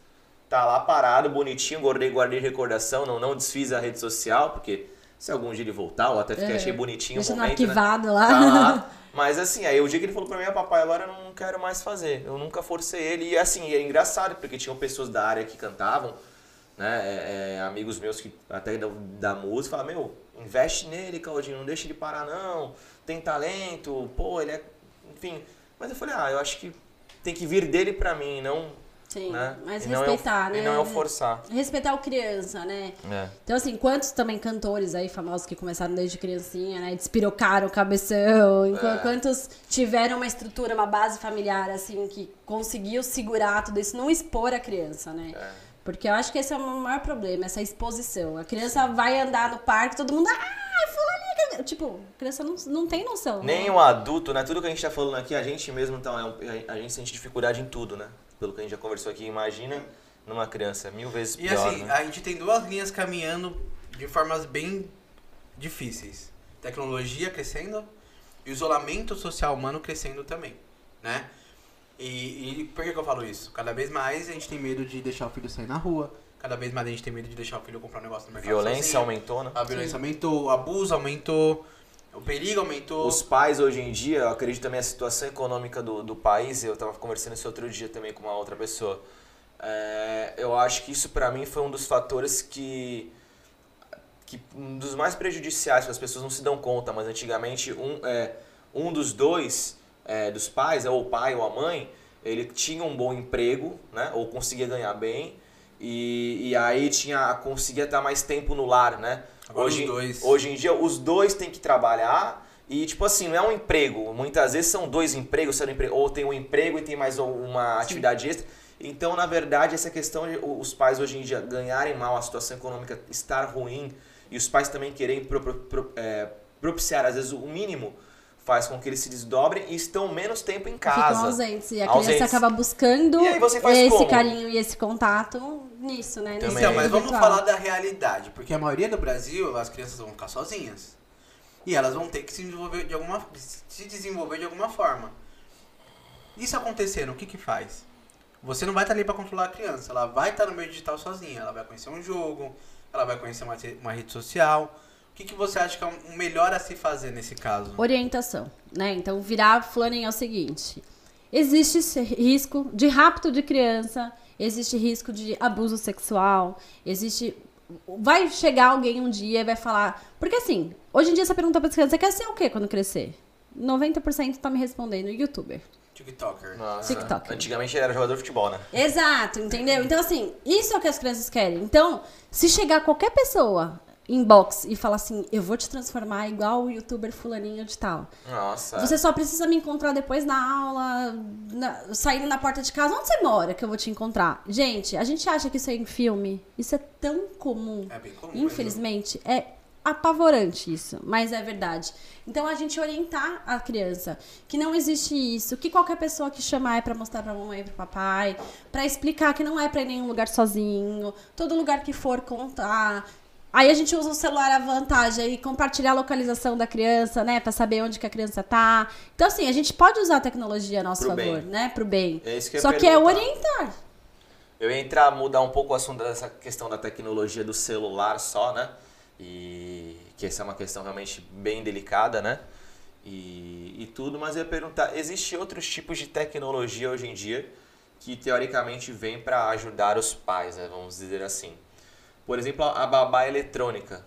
tá lá parado, bonitinho, guardei, guardei recordação, não, não desfiz a rede social, porque se algum dia ele voltar, ou até fiquei, É. achei bonitinho o momento, né? arquivado lá. Tá lá. Mas assim, aí o dia que ele falou pra mim, ah, papai, agora eu não quero mais fazer. Eu nunca forcei ele. E assim, é engraçado, porque tinham pessoas da área que cantavam, né? é, é, amigos meus que até da, da música, falavam, meu, investe nele, Claudinho, não deixa ele parar, não. Tem talento, pô, ele é. Enfim. Mas eu falei, ah, eu acho que tem que vir dele pra mim, não. Sim, né? mas E não respeitar, eu, né? E não eu forçar. Respeitar o criança, né? É. Então, assim, quantos também cantores aí famosos que começaram desde criancinha, né? Despirocaram o cabeção. É. Quantos tiveram uma estrutura, uma base familiar, assim, que conseguiu segurar tudo isso, não expor a criança, né? É. Porque eu acho que esse é o maior problema, essa exposição. A criança vai andar no parque, todo mundo. Ah, fulaninha. Tipo, a criança não, não tem noção. né? Nem um adulto, né? Tudo que a gente tá falando aqui, a gente mesmo, então, é um- a gente sente dificuldade em tudo, né? Pelo que a gente já conversou aqui, imagina numa criança, mil vezes E pior, assim, né? a gente tem duas linhas caminhando de formas bem difíceis. Tecnologia crescendo e isolamento social humano crescendo também, né? E, e por que, que eu falo isso? Cada vez mais a gente tem medo de deixar o filho sair na rua. Cada vez mais a gente tem medo de deixar o filho comprar um negócio no mercado Violência sozinho. aumentou, né? A violência aumentou, o abuso aumentou, o perigo aumentou. Os pais hoje em dia, eu acredito também a situação econômica do, do país, eu tava conversando isso outro dia também com uma outra pessoa. É, eu acho que isso pra mim foi um dos fatores que, que um dos mais prejudiciais, que as pessoas não se dão conta, mas antigamente um, é, um dos dois, é, dos pais, ou o pai ou a mãe, ele tinha um bom emprego, né, ou conseguia ganhar bem, e, e aí tinha, conseguia estar mais tempo no lar, né? Agora hoje, dois. hoje em dia os dois têm que trabalhar E, tipo assim, não é um emprego. Muitas vezes são dois empregos, ou tem um emprego e tem mais uma atividade extra. Então, na verdade, essa questão de os pais hoje em dia ganharem mal, a situação econômica estar ruim, e os pais também querem pro- pro- pro- é, propiciar, às vezes, o mínimo, faz com que eles se desdobrem e estão menos tempo em casa. Ficam ausentes. E a criança Ausentes. acaba buscando esse como? carinho e esse contato nisso, né? Também. Então, mas vamos virtual. falar da realidade, porque a maioria do Brasil, as crianças vão ficar sozinhas. E elas vão ter que se desenvolver de alguma, se desenvolver de alguma forma. Isso acontecendo, o que que faz? Você não vai estar ali para controlar a criança, ela vai estar no meio digital sozinha, ela vai conhecer um jogo, ela vai conhecer uma, uma rede social. O que, que você acha que é o melhor a se fazer nesse caso? Orientação, né? Então, virar fulaning é o seguinte. Existe risco de rapto de criança, existe risco de abuso sexual, existe... Vai chegar alguém um dia e vai falar... Porque assim, hoje em dia você pergunta pra criança, você quer ser o quê quando crescer? 90% tá me respondendo, youtuber. TikToker. Nossa, TikTok. Antigamente ele era jogador de futebol, né? Exato, entendeu? Então, assim, isso é o que as crianças querem. Então, se chegar qualquer pessoa inbox e falar assim, eu vou te transformar igual o youtuber fulaninho de tal. Nossa. Você só precisa me encontrar depois na aula, na- saindo na porta de casa. Onde você mora que eu vou te encontrar? Gente, a gente acha que isso é em filme. Isso é tão comum. É bem comum. mesmo. Infelizmente, é apavorante isso, mas é verdade. Então a gente orientar a criança que não existe isso, que qualquer pessoa que chamar é pra mostrar pra mamãe e pro papai, pra explicar que não é pra ir em nenhum lugar sozinho, todo lugar que for contar. Aí a gente usa o celular à vantagem e compartilhar a localização da criança, né, Pra saber onde que a criança tá. Então assim, a gente pode usar a tecnologia a nosso Pro favor, bem. né, pro bem. É isso que eu Só que é orientar. Eu ia entrar, mudar um pouco o assunto dessa questão da tecnologia do celular só, né? E que essa é uma questão realmente bem delicada, né? E, e tudo, mas eu ia perguntar, existe outros tipos de tecnologia hoje em dia que teoricamente vem para ajudar os pais, né? vamos dizer assim. Por exemplo, a babá eletrônica.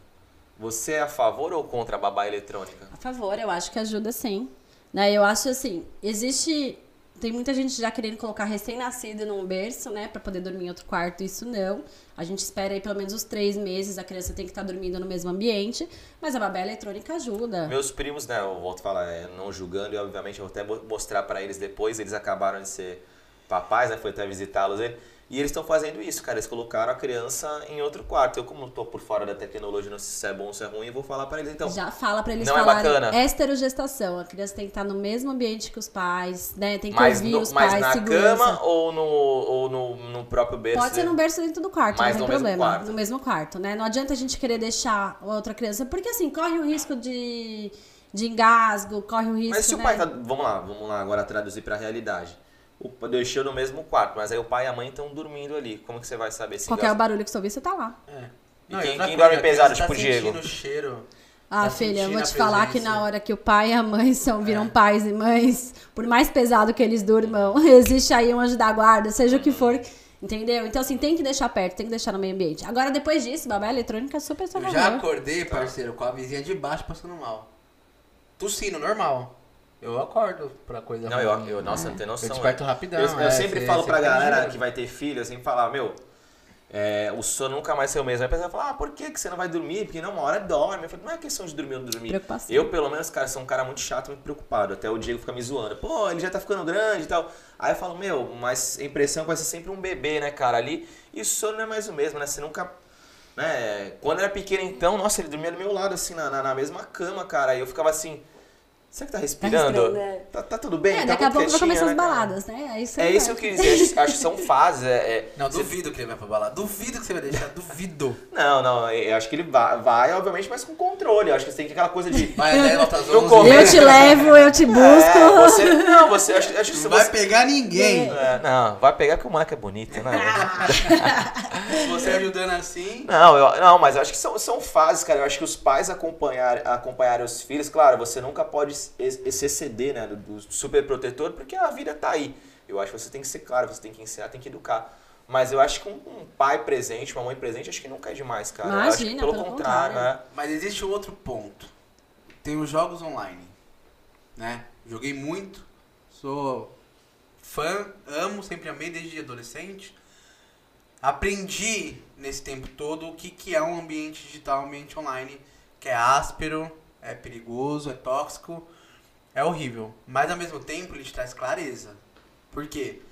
Você é a favor ou contra a babá eletrônica? A favor, eu acho que ajuda sim. Né? Eu acho assim, existe. Tem muita gente já querendo colocar recém-nascido num berço, né? Pra poder dormir em outro quarto. Isso não. A gente espera aí pelo menos os três meses, a criança tem que estar dormindo no mesmo ambiente. Mas a babá eletrônica ajuda. Meus primos, né, eu volto a falar, é, não julgando, e obviamente eu vou até mo- mostrar pra eles depois, eles acabaram de ser papais, né, foi até visitá-los, e, e eles estão fazendo isso, cara, eles colocaram a criança em outro quarto. Eu, como tô por fora da tecnologia, não sei se é bom ou se é ruim, eu vou falar pra eles, então. Já fala pra eles não é falarem bacana. esterogestação. A criança tem que estar no mesmo ambiente que os pais, né? Tem que Mas, ouvir no- os mas pais, na segurança. cama ou no, ou no, no próprio berço? Pode ser no berço dentro do quarto, Mas não tem problema. No mesmo quarto, né? Não adianta a gente querer deixar a outra criança, porque assim, corre o risco de, de engasgo, corre o risco. Mas se o né? pai tá. Vamos lá, vamos lá agora traduzir pra realidade. O deixou no mesmo quarto, mas aí o pai e a mãe estão dormindo ali. Como que você vai saber se Qualquer engasgou? barulho que você ouvir, você tá lá. É. E Não, quem- quem dorme pesado, criança tipo tá Diego? sentindo o cheiro. Ah, Tá filha, eu vou te falar que na hora que o pai e a mãe são, viram É. pais e mães, por mais pesado que eles durmam, existe aí um anjo da guarda, seja o que for. Entendeu? Então, assim, tem que deixar perto, tem que deixar no meio ambiente. Agora, depois disso, babá eletrônica é super só Eu já acordei, parceiro, com a vizinha de baixo passando mal. Tossindo, normal. Eu acordo pra coisa Não, eu, ruim. eu, nossa, não tem noção. Eu desperto rapidão. Eu, eu é, sempre cê- falo cê pra galera que vai ter filho, eu sempre falo, meu, é, o sono nunca mais ser o mesmo. Aí a pessoa fala, ah, por que, que você não vai dormir? Porque não, uma hora dorme. Eu falo, não é questão de dormir ou não dormir. Preocupação. Eu, pelo menos, cara, sou um cara muito chato, muito preocupado. Até o Diego fica me zoando. Pô, ele já tá ficando grande e tal. Aí eu falo, meu, mas a impressão é que vai ser sempre um bebê, né, cara, ali. E o sono não é mais o mesmo, né? Você nunca. Né? Quando era pequeno, então, nossa, ele dormia do meu lado, assim, na, na, na mesma cama, cara. Aí eu ficava assim. Será que tá respirando? respirando, é. Tá, tá tudo bem? É, tá daqui a pouco vai começar as né, baladas, né? Aí você É isso que eu quis dizer. Acho, que são fases. É, é- Não, você- duvido que ele vai pra balada. Duvido que você vai deixar, duvido. Não, não, eu acho que ele vai, vai, obviamente, mas com controle. Eu acho que você tem que aquela coisa de. Vai, daí notas No 11. começo- Eu te levo, eu te busco. É, você. Não, você. Acho, acho que se Não vai você. pegar ninguém. É, não, vai pegar porque o moleque é bonito, né? Você ajudando assim. Não, eu, não, mas eu acho que são, são fases, cara. Eu acho que os pais acompanhar, acompanharem os filhos, claro, você nunca pode se se exceder, né, do, do super protetor, porque a vida tá aí. Eu acho que você tem que ser claro, você tem que ensinar, tem que educar. Mas eu acho que um, um pai presente, uma mãe presente, acho que nunca é demais, cara. eu acho que Imagina, pelo pelo contrário, contrário. né? Mas existe outro ponto. Tem os jogos online, né? Joguei muito, sou fã, amo, sempre amei desde adolescente. Aprendi nesse tempo todo o que, que é um ambiente digital, um ambiente online, que é áspero, é perigoso, é tóxico, é horrível. Mas ao mesmo tempo ele te traz clareza. Por quê?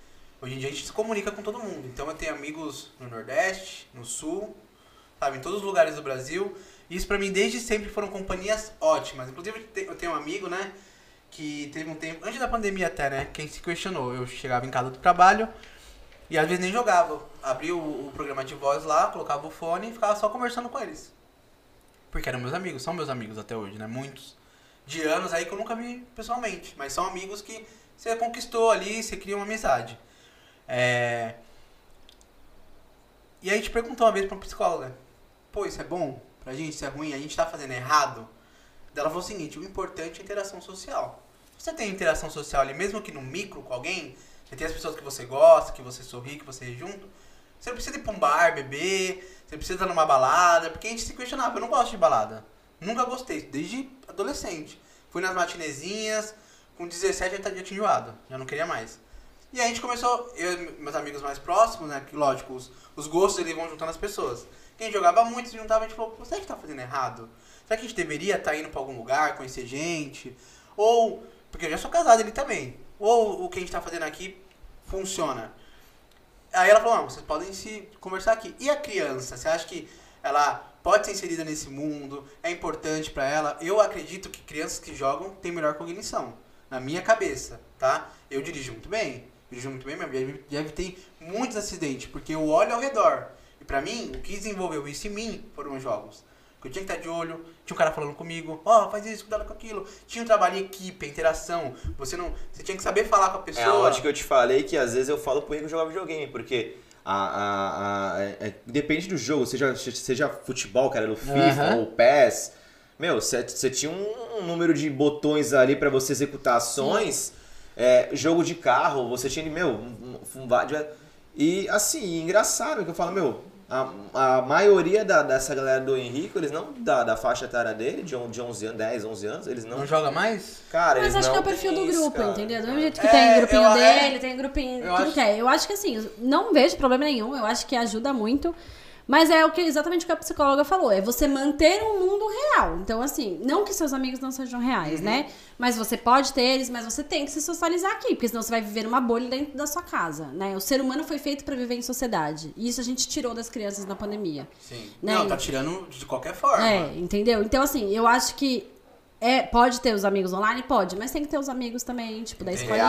Hoje em dia a gente se comunica com todo mundo. Então eu tenho amigos no Nordeste, no Sul, sabe, em todos os lugares do Brasil. E isso pra mim desde sempre foram companhias ótimas. Inclusive eu tenho um amigo, né, que teve um tempo, antes da pandemia até, né, quem se questionou. Eu chegava em casa do trabalho e às vezes nem jogava. Abria o, o programa de voz lá, colocava o fone e ficava só conversando com eles. Porque eram meus amigos, são meus amigos até hoje, né? Muitos. De anos aí que eu nunca vi pessoalmente. Mas são amigos que você conquistou ali, você cria uma amizade. É... E aí gente perguntou uma vez pra uma psicóloga, pô, isso é bom pra gente, isso é ruim, a gente tá fazendo errado? Ela falou o seguinte, o importante é a interação social. Você tem interação social ali, mesmo que no micro com alguém, você tem as pessoas que você gosta, que você sorri, que você ri junto, você não precisa ir pra um bar, beber, você precisa estar numa balada, porque a gente se questionava, eu não gosto de balada. Nunca gostei, desde adolescente. Fui nas matinezinhas, com 17 já tinha enjoado, já não queria mais. E a gente começou, eu e meus amigos mais próximos, né, que lógico, os, os gostos eles vão juntando as pessoas. Quem jogava muito se juntava, a gente falou, será que tá fazendo errado? Será que a gente deveria estar tá indo pra algum lugar, conhecer gente? Ou, porque eu já sou casado ele também, ou o que a gente tá fazendo aqui funciona? Aí ela falou, vocês podem se conversar aqui. E a criança, você acha que ela pode ser inserida nesse mundo? É importante para ela? Eu acredito que crianças que jogam têm melhor cognição, na minha cabeça, tá? Eu dirijo muito bem, dirijo muito bem mesmo, deve, ter muitos acidentes, porque eu olho ao redor. E pra mim, o que desenvolveu isso em mim foram os jogos. Que eu tinha que estar de olho, tinha um cara falando comigo, ó, oh, faz isso, cuidado com aquilo. Tinha um trabalho em equipe, interação. Você não. Você tinha que saber falar com a pessoa. É onde que eu te falei que às vezes eu falo pro Rico jogar videogame, porque a, a, a, é, depende do jogo, seja, seja futebol, cara, no FIFA uhum. ou PES. Meu, você tinha um número de botões ali para você executar ações. É, jogo de carro, você tinha, meu, um, um, um, e assim, engraçado que eu falo, meu, a, a maioria da, dessa galera do Henrique, eles não da, da faixa etária dele, de, de 11 anos, 10, 11 anos, eles não. Não joga mais? Cara, Mas eles acho não que é o perfil do grupo, isso, entendeu? Do mesmo jeito que É, tem grupinho eu- dele, é. tem grupinho. Eu tudo acho- que é. Eu acho que assim, não vejo problema nenhum, eu acho que ajuda muito. Mas é o que exatamente o que a psicóloga falou, é você manter um mundo real. Então, assim, não que seus amigos não sejam reais, né? Mas você pode ter eles, mas você tem que se socializar aqui, porque senão você vai viver numa bolha dentro da sua casa, né? O ser humano foi feito pra viver em sociedade. E isso a gente tirou das crianças na pandemia. Sim. Né? Não, tá tirando de qualquer forma. É, entendeu? Então, assim, eu acho que é, pode ter os amigos online? Pode, mas tem que ter os amigos também, tipo, da escolinha.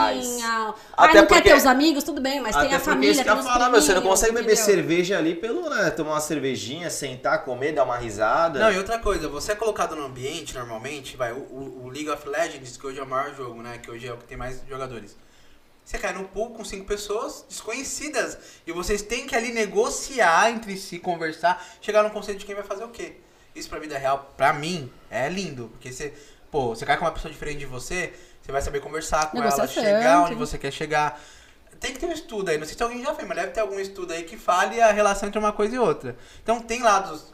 Ah, Até não quer porque- ter os amigos? Tudo bem, mas tem Até a porque família, isso que tem eu falar, meu, você não consegue beber entendeu? cerveja ali pelo, né, tomar uma cervejinha, sentar, comer, dar uma risada. Não, e outra coisa, você é colocado no ambiente, normalmente, vai, o, o- o League of Legends, que hoje é o maior jogo, né? Que hoje é o que tem mais jogadores. Você cai num pool com cinco pessoas desconhecidas. E vocês têm que ali negociar entre si, conversar, chegar num conceito de quem vai fazer o quê. Isso pra vida real, pra mim, é lindo. Porque você, pô, você cai com uma pessoa diferente de você, você vai saber conversar com ela, chegar onde você quer chegar. Tem que ter um estudo aí. Não sei se alguém já fez, mas deve ter algum estudo aí que fale a relação entre uma coisa e outra. Então tem lados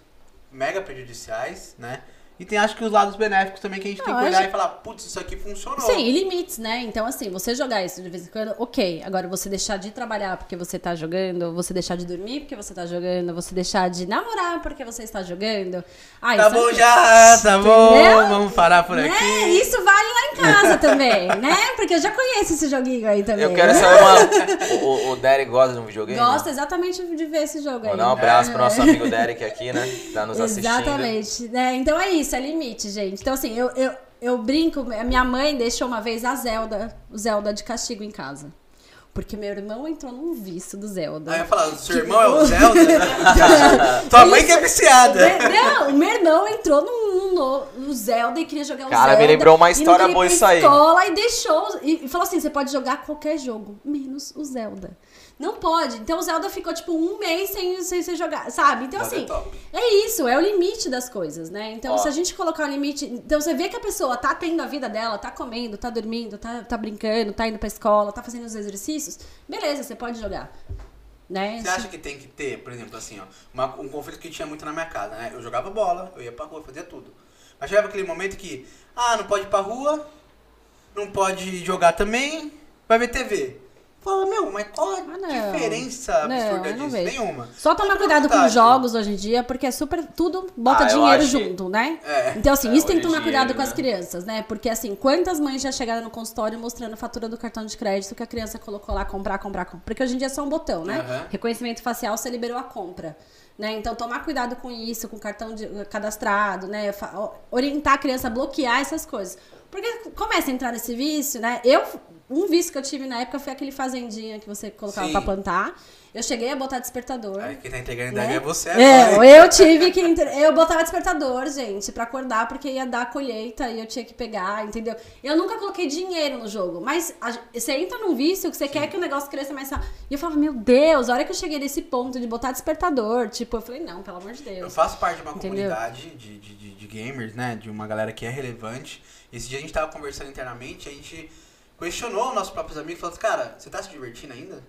mega prejudiciais, né? E tem acho que os lados benéficos também que a gente tem Não, que eu olhar acho- e falar, putz, isso aqui funcionou. Sim, e limites, né? Então, assim, você jogar isso de vez em quando, ok. Agora, você deixar de trabalhar porque você tá jogando, você deixar de dormir porque você tá jogando, você deixar de namorar porque você está jogando. Ah, Tá isso é- bom já, tá bom, Entendeu? vamos parar por Né? aqui. Isso vale lá em casa também, né? Porque eu já conheço esse joguinho aí também. Eu quero saber uma. O, o, o Derek gosta de um videogame? Gosta exatamente de ver esse jogo aí. Mandar um abraço pro É. nosso amigo Derek aqui, né? Que tá nos assistindo. Exatamente. né? Então é isso, é limite, gente. Então, assim, eu, eu, eu brinco, a minha mãe deixou uma vez a Zelda, o Zelda de castigo em casa. Porque meu irmão entrou num vício do Zelda. Aí eu ia falar, seu irmão é o Zelda? Tua mãe que é viciada. Não, o meu irmão entrou no Zelda e queria jogar o Cara, Zelda. me lembrou uma história boa isso aí. escola e deixou. E falou assim: você pode jogar qualquer jogo, menos o Zelda. Não pode. Então o Zelda ficou tipo um mês sem, sem, sem jogar, sabe? Então, é assim, top. é isso, é o limite das coisas, né? Então, Ó. se a gente colocar o limite. Então, você vê que a pessoa tá tendo a vida dela, tá comendo, tá dormindo, tá, tá brincando, tá indo pra escola, tá fazendo os exercícios, beleza, você pode jogar. Né? Você acha que tem que ter, por exemplo, assim, ó, uma- um conflito que tinha muito na minha casa, né? Eu jogava bola, eu ia pra rua, fazia tudo. Mas chegava aquele momento que, ah, não pode ir pra rua, não pode jogar também, vai ver TV. Fala, meu, mas qual a Ah, diferença absurda não disso? vejo. Nenhuma. Só tomar cuidado com vontade. os jogos hoje em dia, porque é super. Tudo bota Ah, dinheiro acho- junto, né? É. Então, assim, É, isso tem que tomar cuidado com as né? crianças, né? Porque, assim, quantas mães já chegaram no consultório mostrando a fatura do cartão de crédito que a criança colocou lá, comprar, comprar, comprar. Porque hoje em dia é só um botão, né? Aham. Reconhecimento facial, você liberou a compra. Né? Então, tomar cuidado com isso, com o cartão de- cadastrado, né? Fa- Orientar a criança a bloquear essas coisas. Porque começa a entrar nesse vício, né? Eu, um vício que eu tive na época foi aquele fazendinha que você colocava Sim. pra plantar. Eu cheguei a botar despertador. Aí quem tá entregando né? é você É, agora. hein? eu tive que. Eu botava despertador, gente, pra acordar, porque ia dar a colheita e eu tinha que pegar, entendeu? Eu nunca coloquei dinheiro no jogo, mas a- você entra num vício que você quer que o negócio cresça mais rápido. E eu falava, meu Deus, a hora que eu cheguei nesse ponto de botar despertador, tipo, eu falei, não, pelo amor de Eu Deus. faço parte de uma Entendeu? comunidade de, de, de, de gamers, né? De uma galera que é relevante. Esse dia a gente tava conversando internamente, a gente questionou nossos próprios amigos, falando, cara, você tá se divertindo ainda?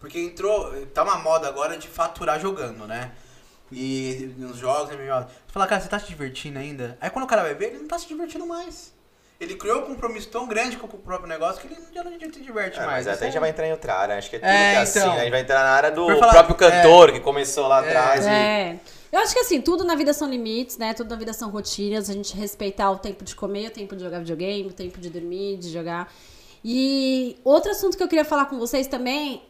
Porque entrou, tá uma moda agora de faturar jogando, né? E nos jogos, MMO. Você fala, cara, você tá se divertindo ainda? Aí quando o cara vai ver, ele não tá se divertindo mais. Ele criou um compromisso tão grande com o próprio negócio que ele já não se diverte É, mais. mas até a gente já vai entrar em outra área. Acho que é tudo É, que é assim, então. né? A gente vai entrar na área do falar- próprio cantor que começou lá É. atrás. e- É. Eu acho que assim, tudo na vida são limites, né? Tudo na vida são rotinas. A gente respeitar o tempo de comer, o tempo de jogar videogame, o tempo de dormir, de jogar. E outro assunto que eu queria falar com vocês também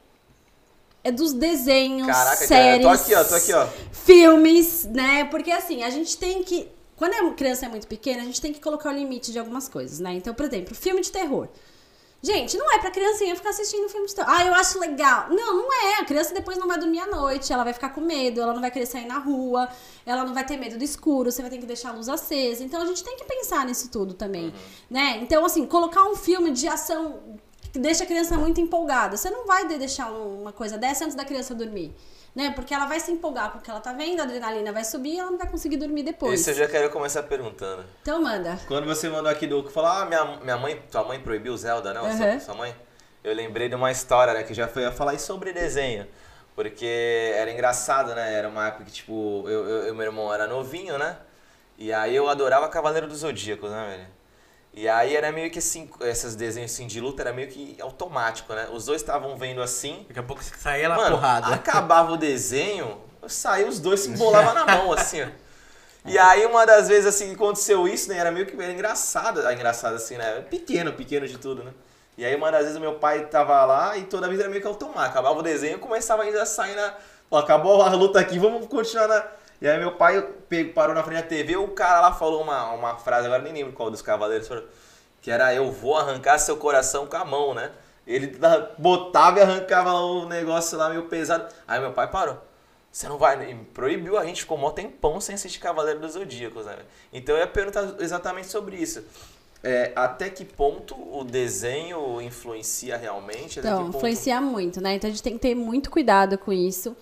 é dos desenhos, Caraca, séries, eu tô aqui, ó, tô aqui, ó. filmes, né? Porque assim, a gente tem que. Quando a criança é muito pequena, a gente tem que colocar o limite de algumas coisas, né? Então, por exemplo, filme de terror. Gente, não é pra criancinha ficar assistindo filme de terror. Ah, eu acho legal. Não, não é. A criança depois não vai dormir à noite, ela vai ficar com medo, ela não vai querer sair na rua, ela não vai ter medo do escuro, você vai ter que deixar a luz acesa. Então a gente tem que pensar nisso tudo também, né? Então, assim, colocar um filme de ação que deixa a criança muito empolgada. Você não vai deixar um- uma coisa dessa antes da criança dormir. Né? Porque ela vai se empolgar com o que ela tá vendo, a adrenalina vai subir e ela não vai conseguir dormir depois. Esse eu já quero começar perguntando. Então manda. Quando você mandou aqui do que falou, ah, minha, minha mãe, tua mãe proibiu Zelda, não? Sua, Uhum. sua mãe? Eu lembrei de uma história, né, que já foi a falar sobre desenho. Porque era engraçado, né? Era uma época que, tipo, eu, eu, eu- meu irmão era novinho, né? E aí eu adorava Cavaleiro dos Zodíacos, né, velho? E aí era meio que assim, esses desenhos assim de luta era meio que automático, né? Os dois estavam vendo assim, Daqui a pouco saía Mano, porrada. acabava o desenho, saía os dois se embolavam na mão, assim, ó. E aí, uma das vezes, assim, que aconteceu isso, né? Era meio que era engraçado, ah, engraçado assim, né? Pequeno, pequeno de tudo, né? E aí, uma das vezes, o meu pai tava lá e toda vez era meio que automático. Acabava o desenho, começava ainda a sair na... Pô, acabou a luta aqui, vamos continuar na... E aí, meu pai parou na frente da TV, o cara lá falou uma, uma frase, agora nem lembro qual dos cavaleiros, que era, eu vou arrancar seu coração com a mão, né? Ele botava e arrancava o negócio lá meio pesado. Aí meu pai parou. Você não vai. E proibiu a gente, ficou mó tempão sem assistir Cavaleiro dos Zodíacos, né? Então eu ia perguntar exatamente sobre isso. É, até que ponto o desenho influencia realmente? Até Então, ponto- influencia muito, né? Então a gente tem que ter muito cuidado com isso.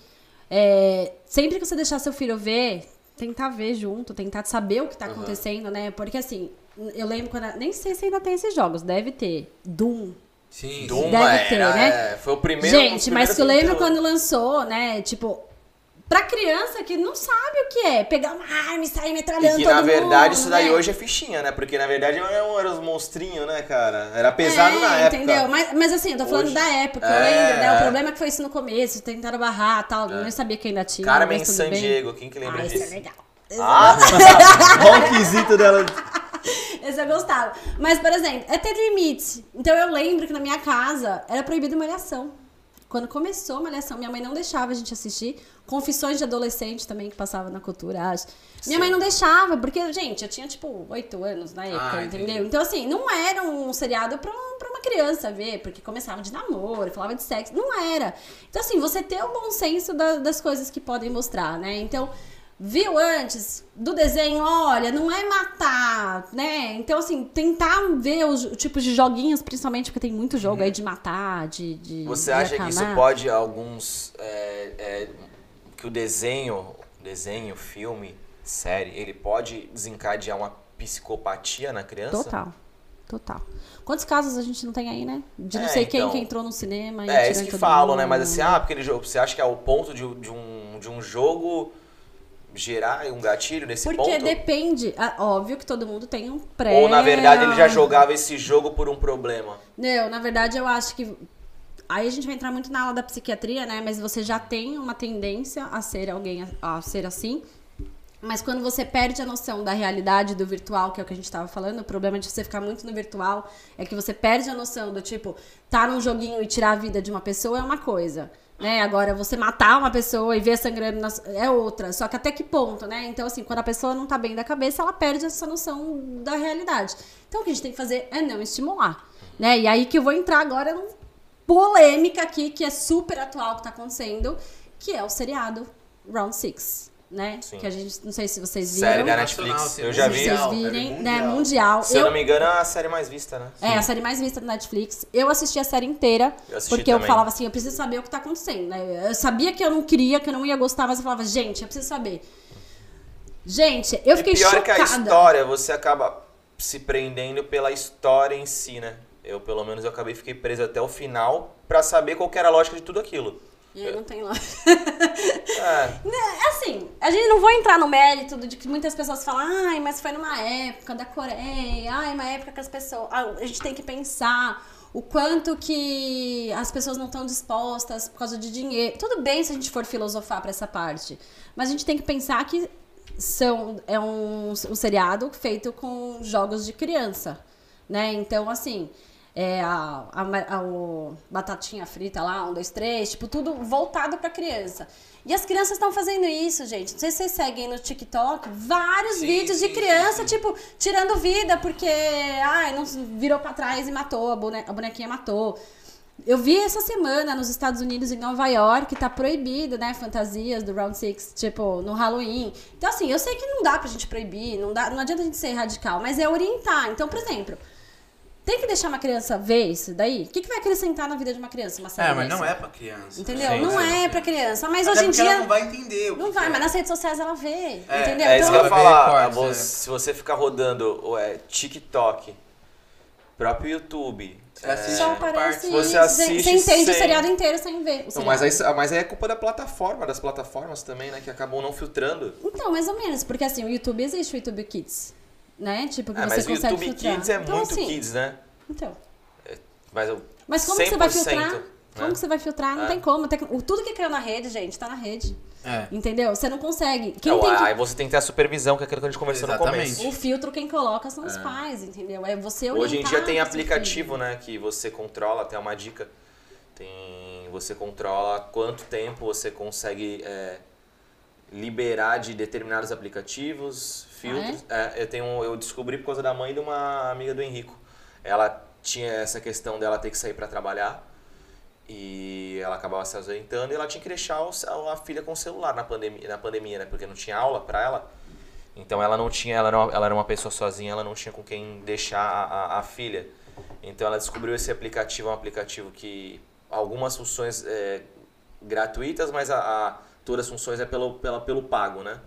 É, sempre que você deixar seu filho ver, tentar ver junto, tentar saber o que tá Aham. acontecendo, né? Porque assim, eu lembro quando. Nem sei se ainda tem esses jogos, deve ter. Doom. Sim, Doom. Deve era, ter, né? é, foi o primeiro. Gente, o mas primeiro eu lembro quando lançou, né? Tipo, pra criança que não sabe o que é pegar uma arma e sair E metralhando que todo na verdade mundo, isso daí né? hoje é fichinha, né? Porque na verdade eram, eram os monstrinhos, né, cara? Era pesado é, na época. entendeu? Mas, mas assim, eu tô falando Hoje- da época, É, eu lembro, né? O é. problema é que foi isso no começo, tentaram barrar e tal, eu nem sabia que ainda tinha. Carmen San. Diego, quem que lembra Ah, disso? isso é legal. Ah, ronquizito dela. Esse eu gostava. Mas, por exemplo, é ter limite. Então eu lembro que na minha casa era proibido malhação. Quando começou malhação, minha mãe não deixava a gente assistir. Confissões de adolescente também, que passava na cultura, acho. Minha Sim. mãe não deixava, porque, gente, eu tinha tipo oito anos na época, Ah, entendi. entendeu? Então, assim, não era um seriado pra, um- pra uma criança ver, porque começava de namoro, falava de sexo. Não era. Então, assim, você ter o bom senso da- das coisas que podem mostrar, né? Então, viu antes do desenho, olha, não é matar, né? Então, assim, tentar ver os tipos de joguinhos, principalmente porque tem muito jogo aí de matar, de. de. Você de acha que isso pode, alguns. é, é, que o desenho, desenho, filme, série, ele pode desencadear uma psicopatia na criança? Total. Total. Quantos casos a gente não tem aí, né? De não É, sei quem então. que entrou no cinema e É, isso que falam, né? Mas assim, ah, porque ele, você acha que é o ponto de, de um, de um jogo gerar um gatilho nesse Porque ponto? depende. ah, óbvio que todo mundo tem um pré. Ou na verdade ele já jogava esse jogo por um problema? Não, na verdade eu acho que aí a gente vai entrar muito na aula da psiquiatria, né? Mas você já tem uma tendência a ser alguém, a, a ser assim. Mas quando você perde a noção da realidade do virtual, que é o que a gente estava falando, o problema de você ficar muito no virtual é que você perde a noção do tipo, tá num joguinho e tirar a vida de uma pessoa é uma coisa. Né? Agora, você matar uma pessoa e ver sangrando é outra. Só que até que ponto, né? Então, assim, quando a pessoa não tá bem da cabeça, ela perde essa noção da realidade. Então, o que a gente tem que fazer é não estimular. Né? E aí que eu vou entrar agora numa polêmica aqui, que é super atual que tá acontecendo, que é o seriado Round Six. Né? Sim. Que a gente, não sei se vocês viram. Série da Netflix. Eu já Se vi. vocês mundial, virem, série né? mundial. Mundial. Se eu Eu- não me engano, é a série mais vista, né? é, a série mais vista da Netflix. Eu assisti a série inteira, Eu assisti porque eu também. falava assim, eu preciso saber o que tá acontecendo, né? Eu sabia que eu não queria, que eu não ia gostar, mas eu falava, gente, eu preciso saber. Gente, eu fiquei e pior chocada. que a história, você acaba se prendendo pela história em si, né? Eu, pelo menos, eu acabei fiquei preso até o final pra saber qual que era a lógica de tudo aquilo. E aí não tem lá. É, Assim, a gente não vou entrar no mérito de que muitas pessoas falam, ai, mas foi numa época da Coreia, ai, uma época que as pessoas. a gente tem que pensar o quanto que as pessoas não estão dispostas por causa de dinheiro. Tudo bem se a gente for filosofar pra essa parte, mas a gente tem que pensar que são, é um, um seriado feito com jogos de criança, né? Então, assim, é a, a, a- batatinha frita lá, um, dois, três, tipo, tudo voltado pra criança. E as crianças estão fazendo isso, gente. Não sei se vocês seguem no TikTok vários Sim, vídeos de sim, criança, sim, tipo, tirando vida porque, ai, não virou pra trás e matou, a, bone- a bonequinha matou. Eu vi essa semana nos Estados Unidos, em Nova York, tá proibido, né, fantasias do Round Six, tipo, no Halloween. Então, assim, eu sei que não dá pra gente proibir, não, dá, não adianta a gente ser radical, mas é orientar. Então, por exemplo, tem que deixar uma criança ver isso daí? O que, que vai acrescentar na vida de uma criança, uma série É, mas não é pra criança. Entendeu? Sim, não sim. é pra criança, mas Até hoje em dia... ela não vai entender o que Não vai, é. mas nas redes sociais ela vê, É, entendeu? é isso que eu então, ia falar. cortes, Você- é. Se você ficar rodando o, é, TikTok, próprio YouTube. Você assiste só uma aparece. Você assiste Você entende o sem- seriado inteiro sem ver o Não, mas, aí, mas aí é culpa da plataforma, das plataformas também, né? Que acabam não filtrando. Então, mais ou menos, porque assim, o YouTube existe o YouTube Kids, né? Tipo, que É, você mas o consegue YouTube filtrar. Kids é então, muito assim, kids, né? Então. Mas, eu- Mas como que você vai 100%, filtrar? Como né? que você vai filtrar? Não É. tem como. O- Tudo que caiu na rede, gente, tá na rede. É. Entendeu? Você não consegue. Quem Não, tem que- Aí você tem que ter a supervisão, que é aquilo que a gente conversou Exatamente. no começo. O filtro quem coloca são os pais, entendeu? É você Hoje em dia tem aplicativo, filho. né? Que você controla, tem uma dica. Tem, você controla quanto tempo você consegue é, liberar de determinados aplicativos, filtros. É, eu, tenho, eu descobri por causa da mãe de uma amiga do Henrico. Ela tinha essa questão dela ter que sair para trabalhar. E ela acabava se ausentando e ela tinha que deixar o- a filha com o celular na pandemia, na pandemia, né? Porque não tinha aula para ela. Então ela não tinha, ela era, uma, ela era uma pessoa sozinha, ela não tinha com quem deixar a, a, a filha. Então ela descobriu esse aplicativo, é um aplicativo que algumas funções é, gratuitas, mas a, a- todas as funções é pelo, pela, pelo pago, né?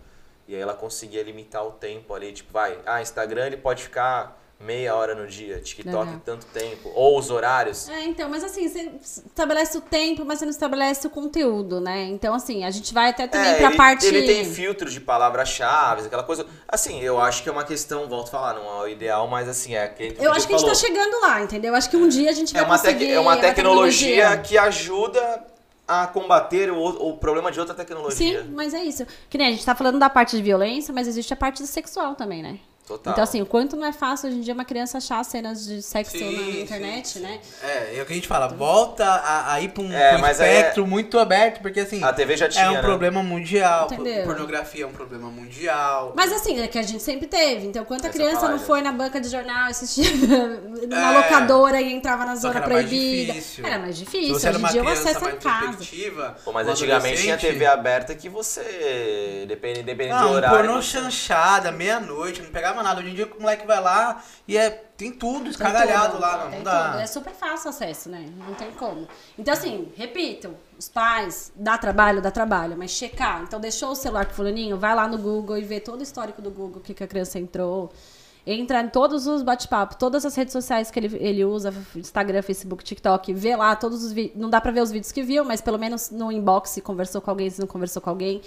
E aí ela conseguia limitar o tempo ali, tipo, vai, ah, Instagram ele pode ficar meia hora no dia, TikTok Legal. tanto tempo, ou os horários. É, então, mas assim, você estabelece o tempo, mas você não estabelece o conteúdo, né? Então, assim, a gente vai até também É, pra ele, parte. ele tem filtro de palavras-chave, aquela coisa. Assim, eu acho que é uma questão, volto a falar, não é o ideal, mas assim, é aquele Eu acho que a gente tá chegando lá, entendeu? Eu acho que um dia a gente É vai uma, conseguir. é uma uma tecnologia que ajuda a combater o, o problema de outra tecnologia. Sim, mas é isso. Que nem a gente tá falando da parte de violência, mas existe a parte sexual também, né? Total. Então, assim, o quanto não é fácil hoje em dia uma criança achar cenas de sexo na Sim, internet, sim, né? sim. É, é o que a gente fala, volta a, a ir pra um, É, um é- espectro muito aberto, porque assim. A TV já tinha, É um né? problema mundial. Entendeu? Pornografia é um problema mundial. Mas assim, é que a gente sempre teve. Então, quanta Essa criança palavra. não foi na banca de jornal, assistia numa É. locadora e entrava na zona era mais proibida? difícil. Era mais difícil. você Hoje em uma dia criança acesso é mais em casa. perspectiva. Pô, mas antigamente tinha TV aberta que você. Depende, depende Não, do horário. pornô você- chanchada, meia-noite, não pegava nada. Hoje em dia o moleque vai lá e é, tem tudo escagalhado lá, não, tem não dá. tudo. É super fácil o acesso, né? Não tem como. Então, assim, repito, os pais, dá trabalho, dá trabalho, mas checar. Então, deixou o celular com o fulaninho, vai lá no Google e vê todo o histórico do Google, o que, que a criança entrou. Entra em todos os bate-papos, todas as redes sociais que ele, ele usa, Instagram, Facebook, TikTok, vê lá todos os vídeos. Não dá pra ver os vídeos que viu, mas pelo menos no inbox se conversou com alguém, se não conversou com alguém.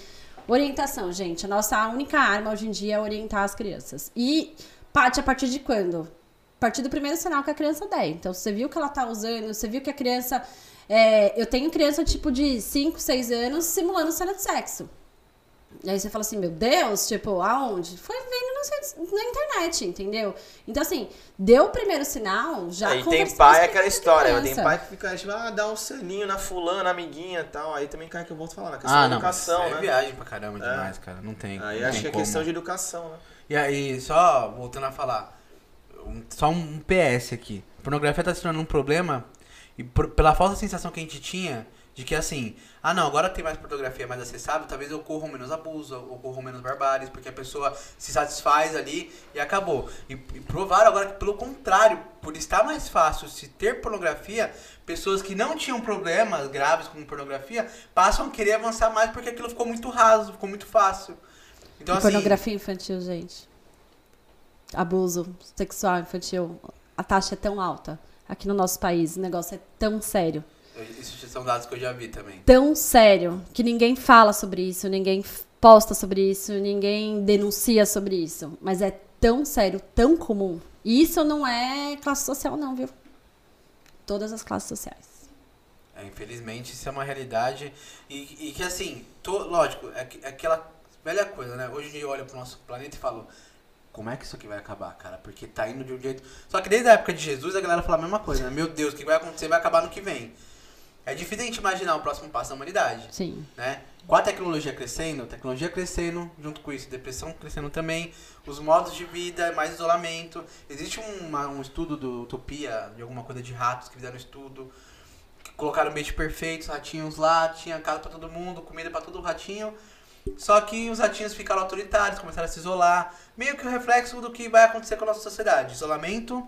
Orientação, gente. A nossa única arma hoje em dia é orientar as crianças. E parte a partir de quando? A partir do primeiro sinal que a criança der. Então, você viu que ela tá usando, você viu que a criança É, eu tenho criança tipo de 5, 6 anos simulando cena de sexo. E aí você fala assim, meu Deus, tipo, aonde? Foi vendo na internet, entendeu? Então, assim, deu o primeiro sinal, já Aí tem pai, é a aquela história, né? tem pai que fica, tipo, ah, dá um selinho na fulana, amiguinha e tal. Aí também cai que eu volto a falar, na questão Ah, da não. educação, mas é né? viagem pra caramba demais, cara. Não tem. Aí não acho tem que é como. questão de educação, né? E aí, só voltando a falar, um- só um PS aqui. Pornografia tá se tornando um problema e por- pela falsa sensação que a gente tinha de que assim, ah não, agora tem mais pornografia mais acessível, talvez ocorram menos abuso, ocorram menos barbáries, porque a pessoa se satisfaz ali e acabou. E, e provaram agora que pelo contrário, por estar mais fácil se ter pornografia, pessoas que não tinham problemas graves com pornografia passam a querer avançar mais porque aquilo ficou muito raso, ficou muito fácil. Então assim, pornografia infantil, gente. Abuso sexual infantil. A taxa é tão alta aqui no nosso país. O negócio é tão sério. Esses são dados que eu já vi também. Tão sério que ninguém fala sobre isso, ninguém posta sobre isso, ninguém denuncia sobre isso. Mas é tão sério, tão comum. E isso não é classe social, não, viu? Todas as classes sociais. É, infelizmente, isso é uma realidade. E, e que assim, to- lógico, é, é aquela velha coisa, né? Hoje em dia eu olho pro nosso planeta e falo, como é que isso aqui vai acabar, cara? Porque tá indo de um jeito. Só que desde a época de Jesus a galera fala a mesma coisa, né? Meu Deus, o que vai acontecer vai acabar no que vem. É difícil a gente imaginar o próximo passo da humanidade. Sim. né? Com a tecnologia crescendo, tecnologia crescendo, junto com isso, depressão crescendo também, os modos de vida, mais isolamento. Existe uma- um estudo do Utopia, de alguma coisa de ratos, que fizeram um estudo, que colocaram o ambiente perfeito, os ratinhos lá, tinha casa pra todo mundo, comida pra todo ratinho. Só que os ratinhos ficaram autoritários, começaram a se isolar. Meio que o reflexo do que vai acontecer com a nossa sociedade. Isolamento,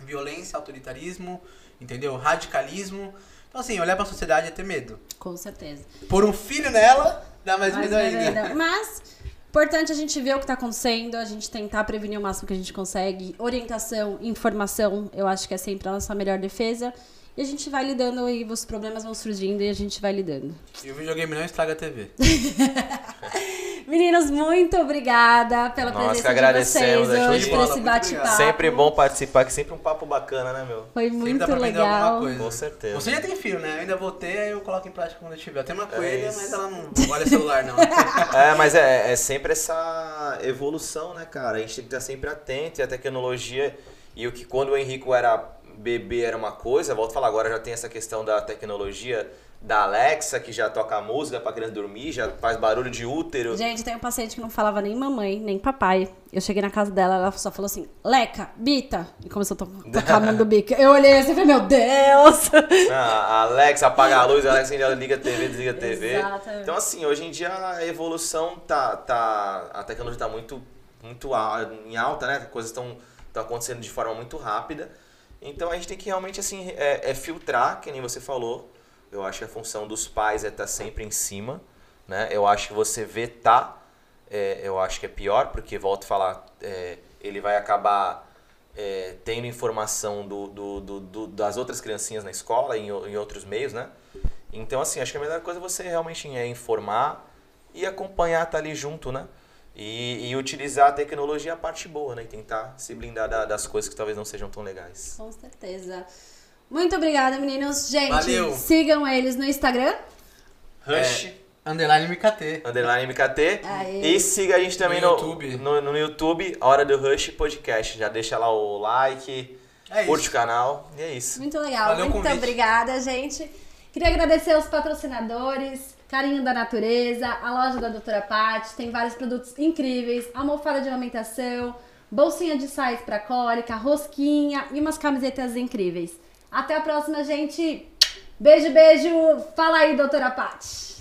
violência, autoritarismo, entendeu? Radicalismo. Então assim, olhar pra sociedade é ter medo. Com certeza. Pôr um filho nela, dá mais Mas, medo ainda. Mas, importante a gente ver o que tá acontecendo, a gente tentar prevenir o máximo que a gente consegue. Orientação, informação, eu acho que é sempre a nossa melhor defesa. E a gente vai lidando e os problemas vão surgindo e a gente vai lidando. E o videogame não estraga a TV. Meninos, muito obrigada pela Nós que presença de agradecemos, vocês é de hoje bola, por esse bate-papo. Sempre bom participar, que sempre um papo bacana, né, meu? Foi Sempre muito dá pra aprender legal. alguma coisa. Com certeza. Você já tem filho, né? Eu ainda vou ter, aí eu coloco em prática quando eu tiver. Eu tenho uma É coelha, isso. mas ela não olha celular, não. É, mas é, é sempre essa evolução, né, cara? A gente tem que estar sempre atento e a tecnologia. E o que quando o Henrico era bebê era uma coisa, volto a falar, agora já tem essa questão da tecnologia da Alexa, que já toca música pra criança dormir, já faz barulho de útero. Gente, tem um paciente que não falava nem mamãe, nem papai. Eu cheguei na casa dela, ela só falou assim, Leca, Bita. E começou a to- tocar a mão do bico. Eu olhei assim e falei, meu Deus! Ah, a Alexa apaga a luz, a Alexa ainda liga a TV, desliga a TV. Exatamente. Então, assim, hoje em dia a evolução tá. tá a tecnologia tá muito, muito em alta, né? As coisas estão acontecendo de forma muito rápida. Então a gente tem que realmente, assim, é, é filtrar, que nem você falou. Eu acho que a função dos pais é estar sempre em cima, né? Eu acho que você vetar, é, eu acho que é pior, porque, volto a falar, é, ele vai acabar é, tendo informação do, do, do- do- das outras criancinhas na escola, em, em outros meios, né? Então, assim, acho que a melhor coisa é você realmente é informar e acompanhar, estar ali junto, né? E, e utilizar a tecnologia a parte boa, né? E tentar se blindar da- das coisas que talvez não sejam tão legais. Com certeza. Muito obrigada, meninos. Gente, Valeu. sigam eles no Instagram. Rush, Underline MKT. underline MKT. Aê. E siga a gente também No no, YouTube. no, no YouTube, Hora do Rush Podcast. Já deixa lá o like, É curte isso. o canal. E é isso. Muito legal. Valeu Muito convite. obrigada, gente. Queria agradecer aos patrocinadores, Carinho da Natureza, a loja da Doutora Paty, tem vários produtos incríveis, almofada de amamentação, bolsinha de sais para cólica, rosquinha e umas camisetas incríveis. Até a próxima, gente. Beijo, beijo. Fala aí, Doutora Paty.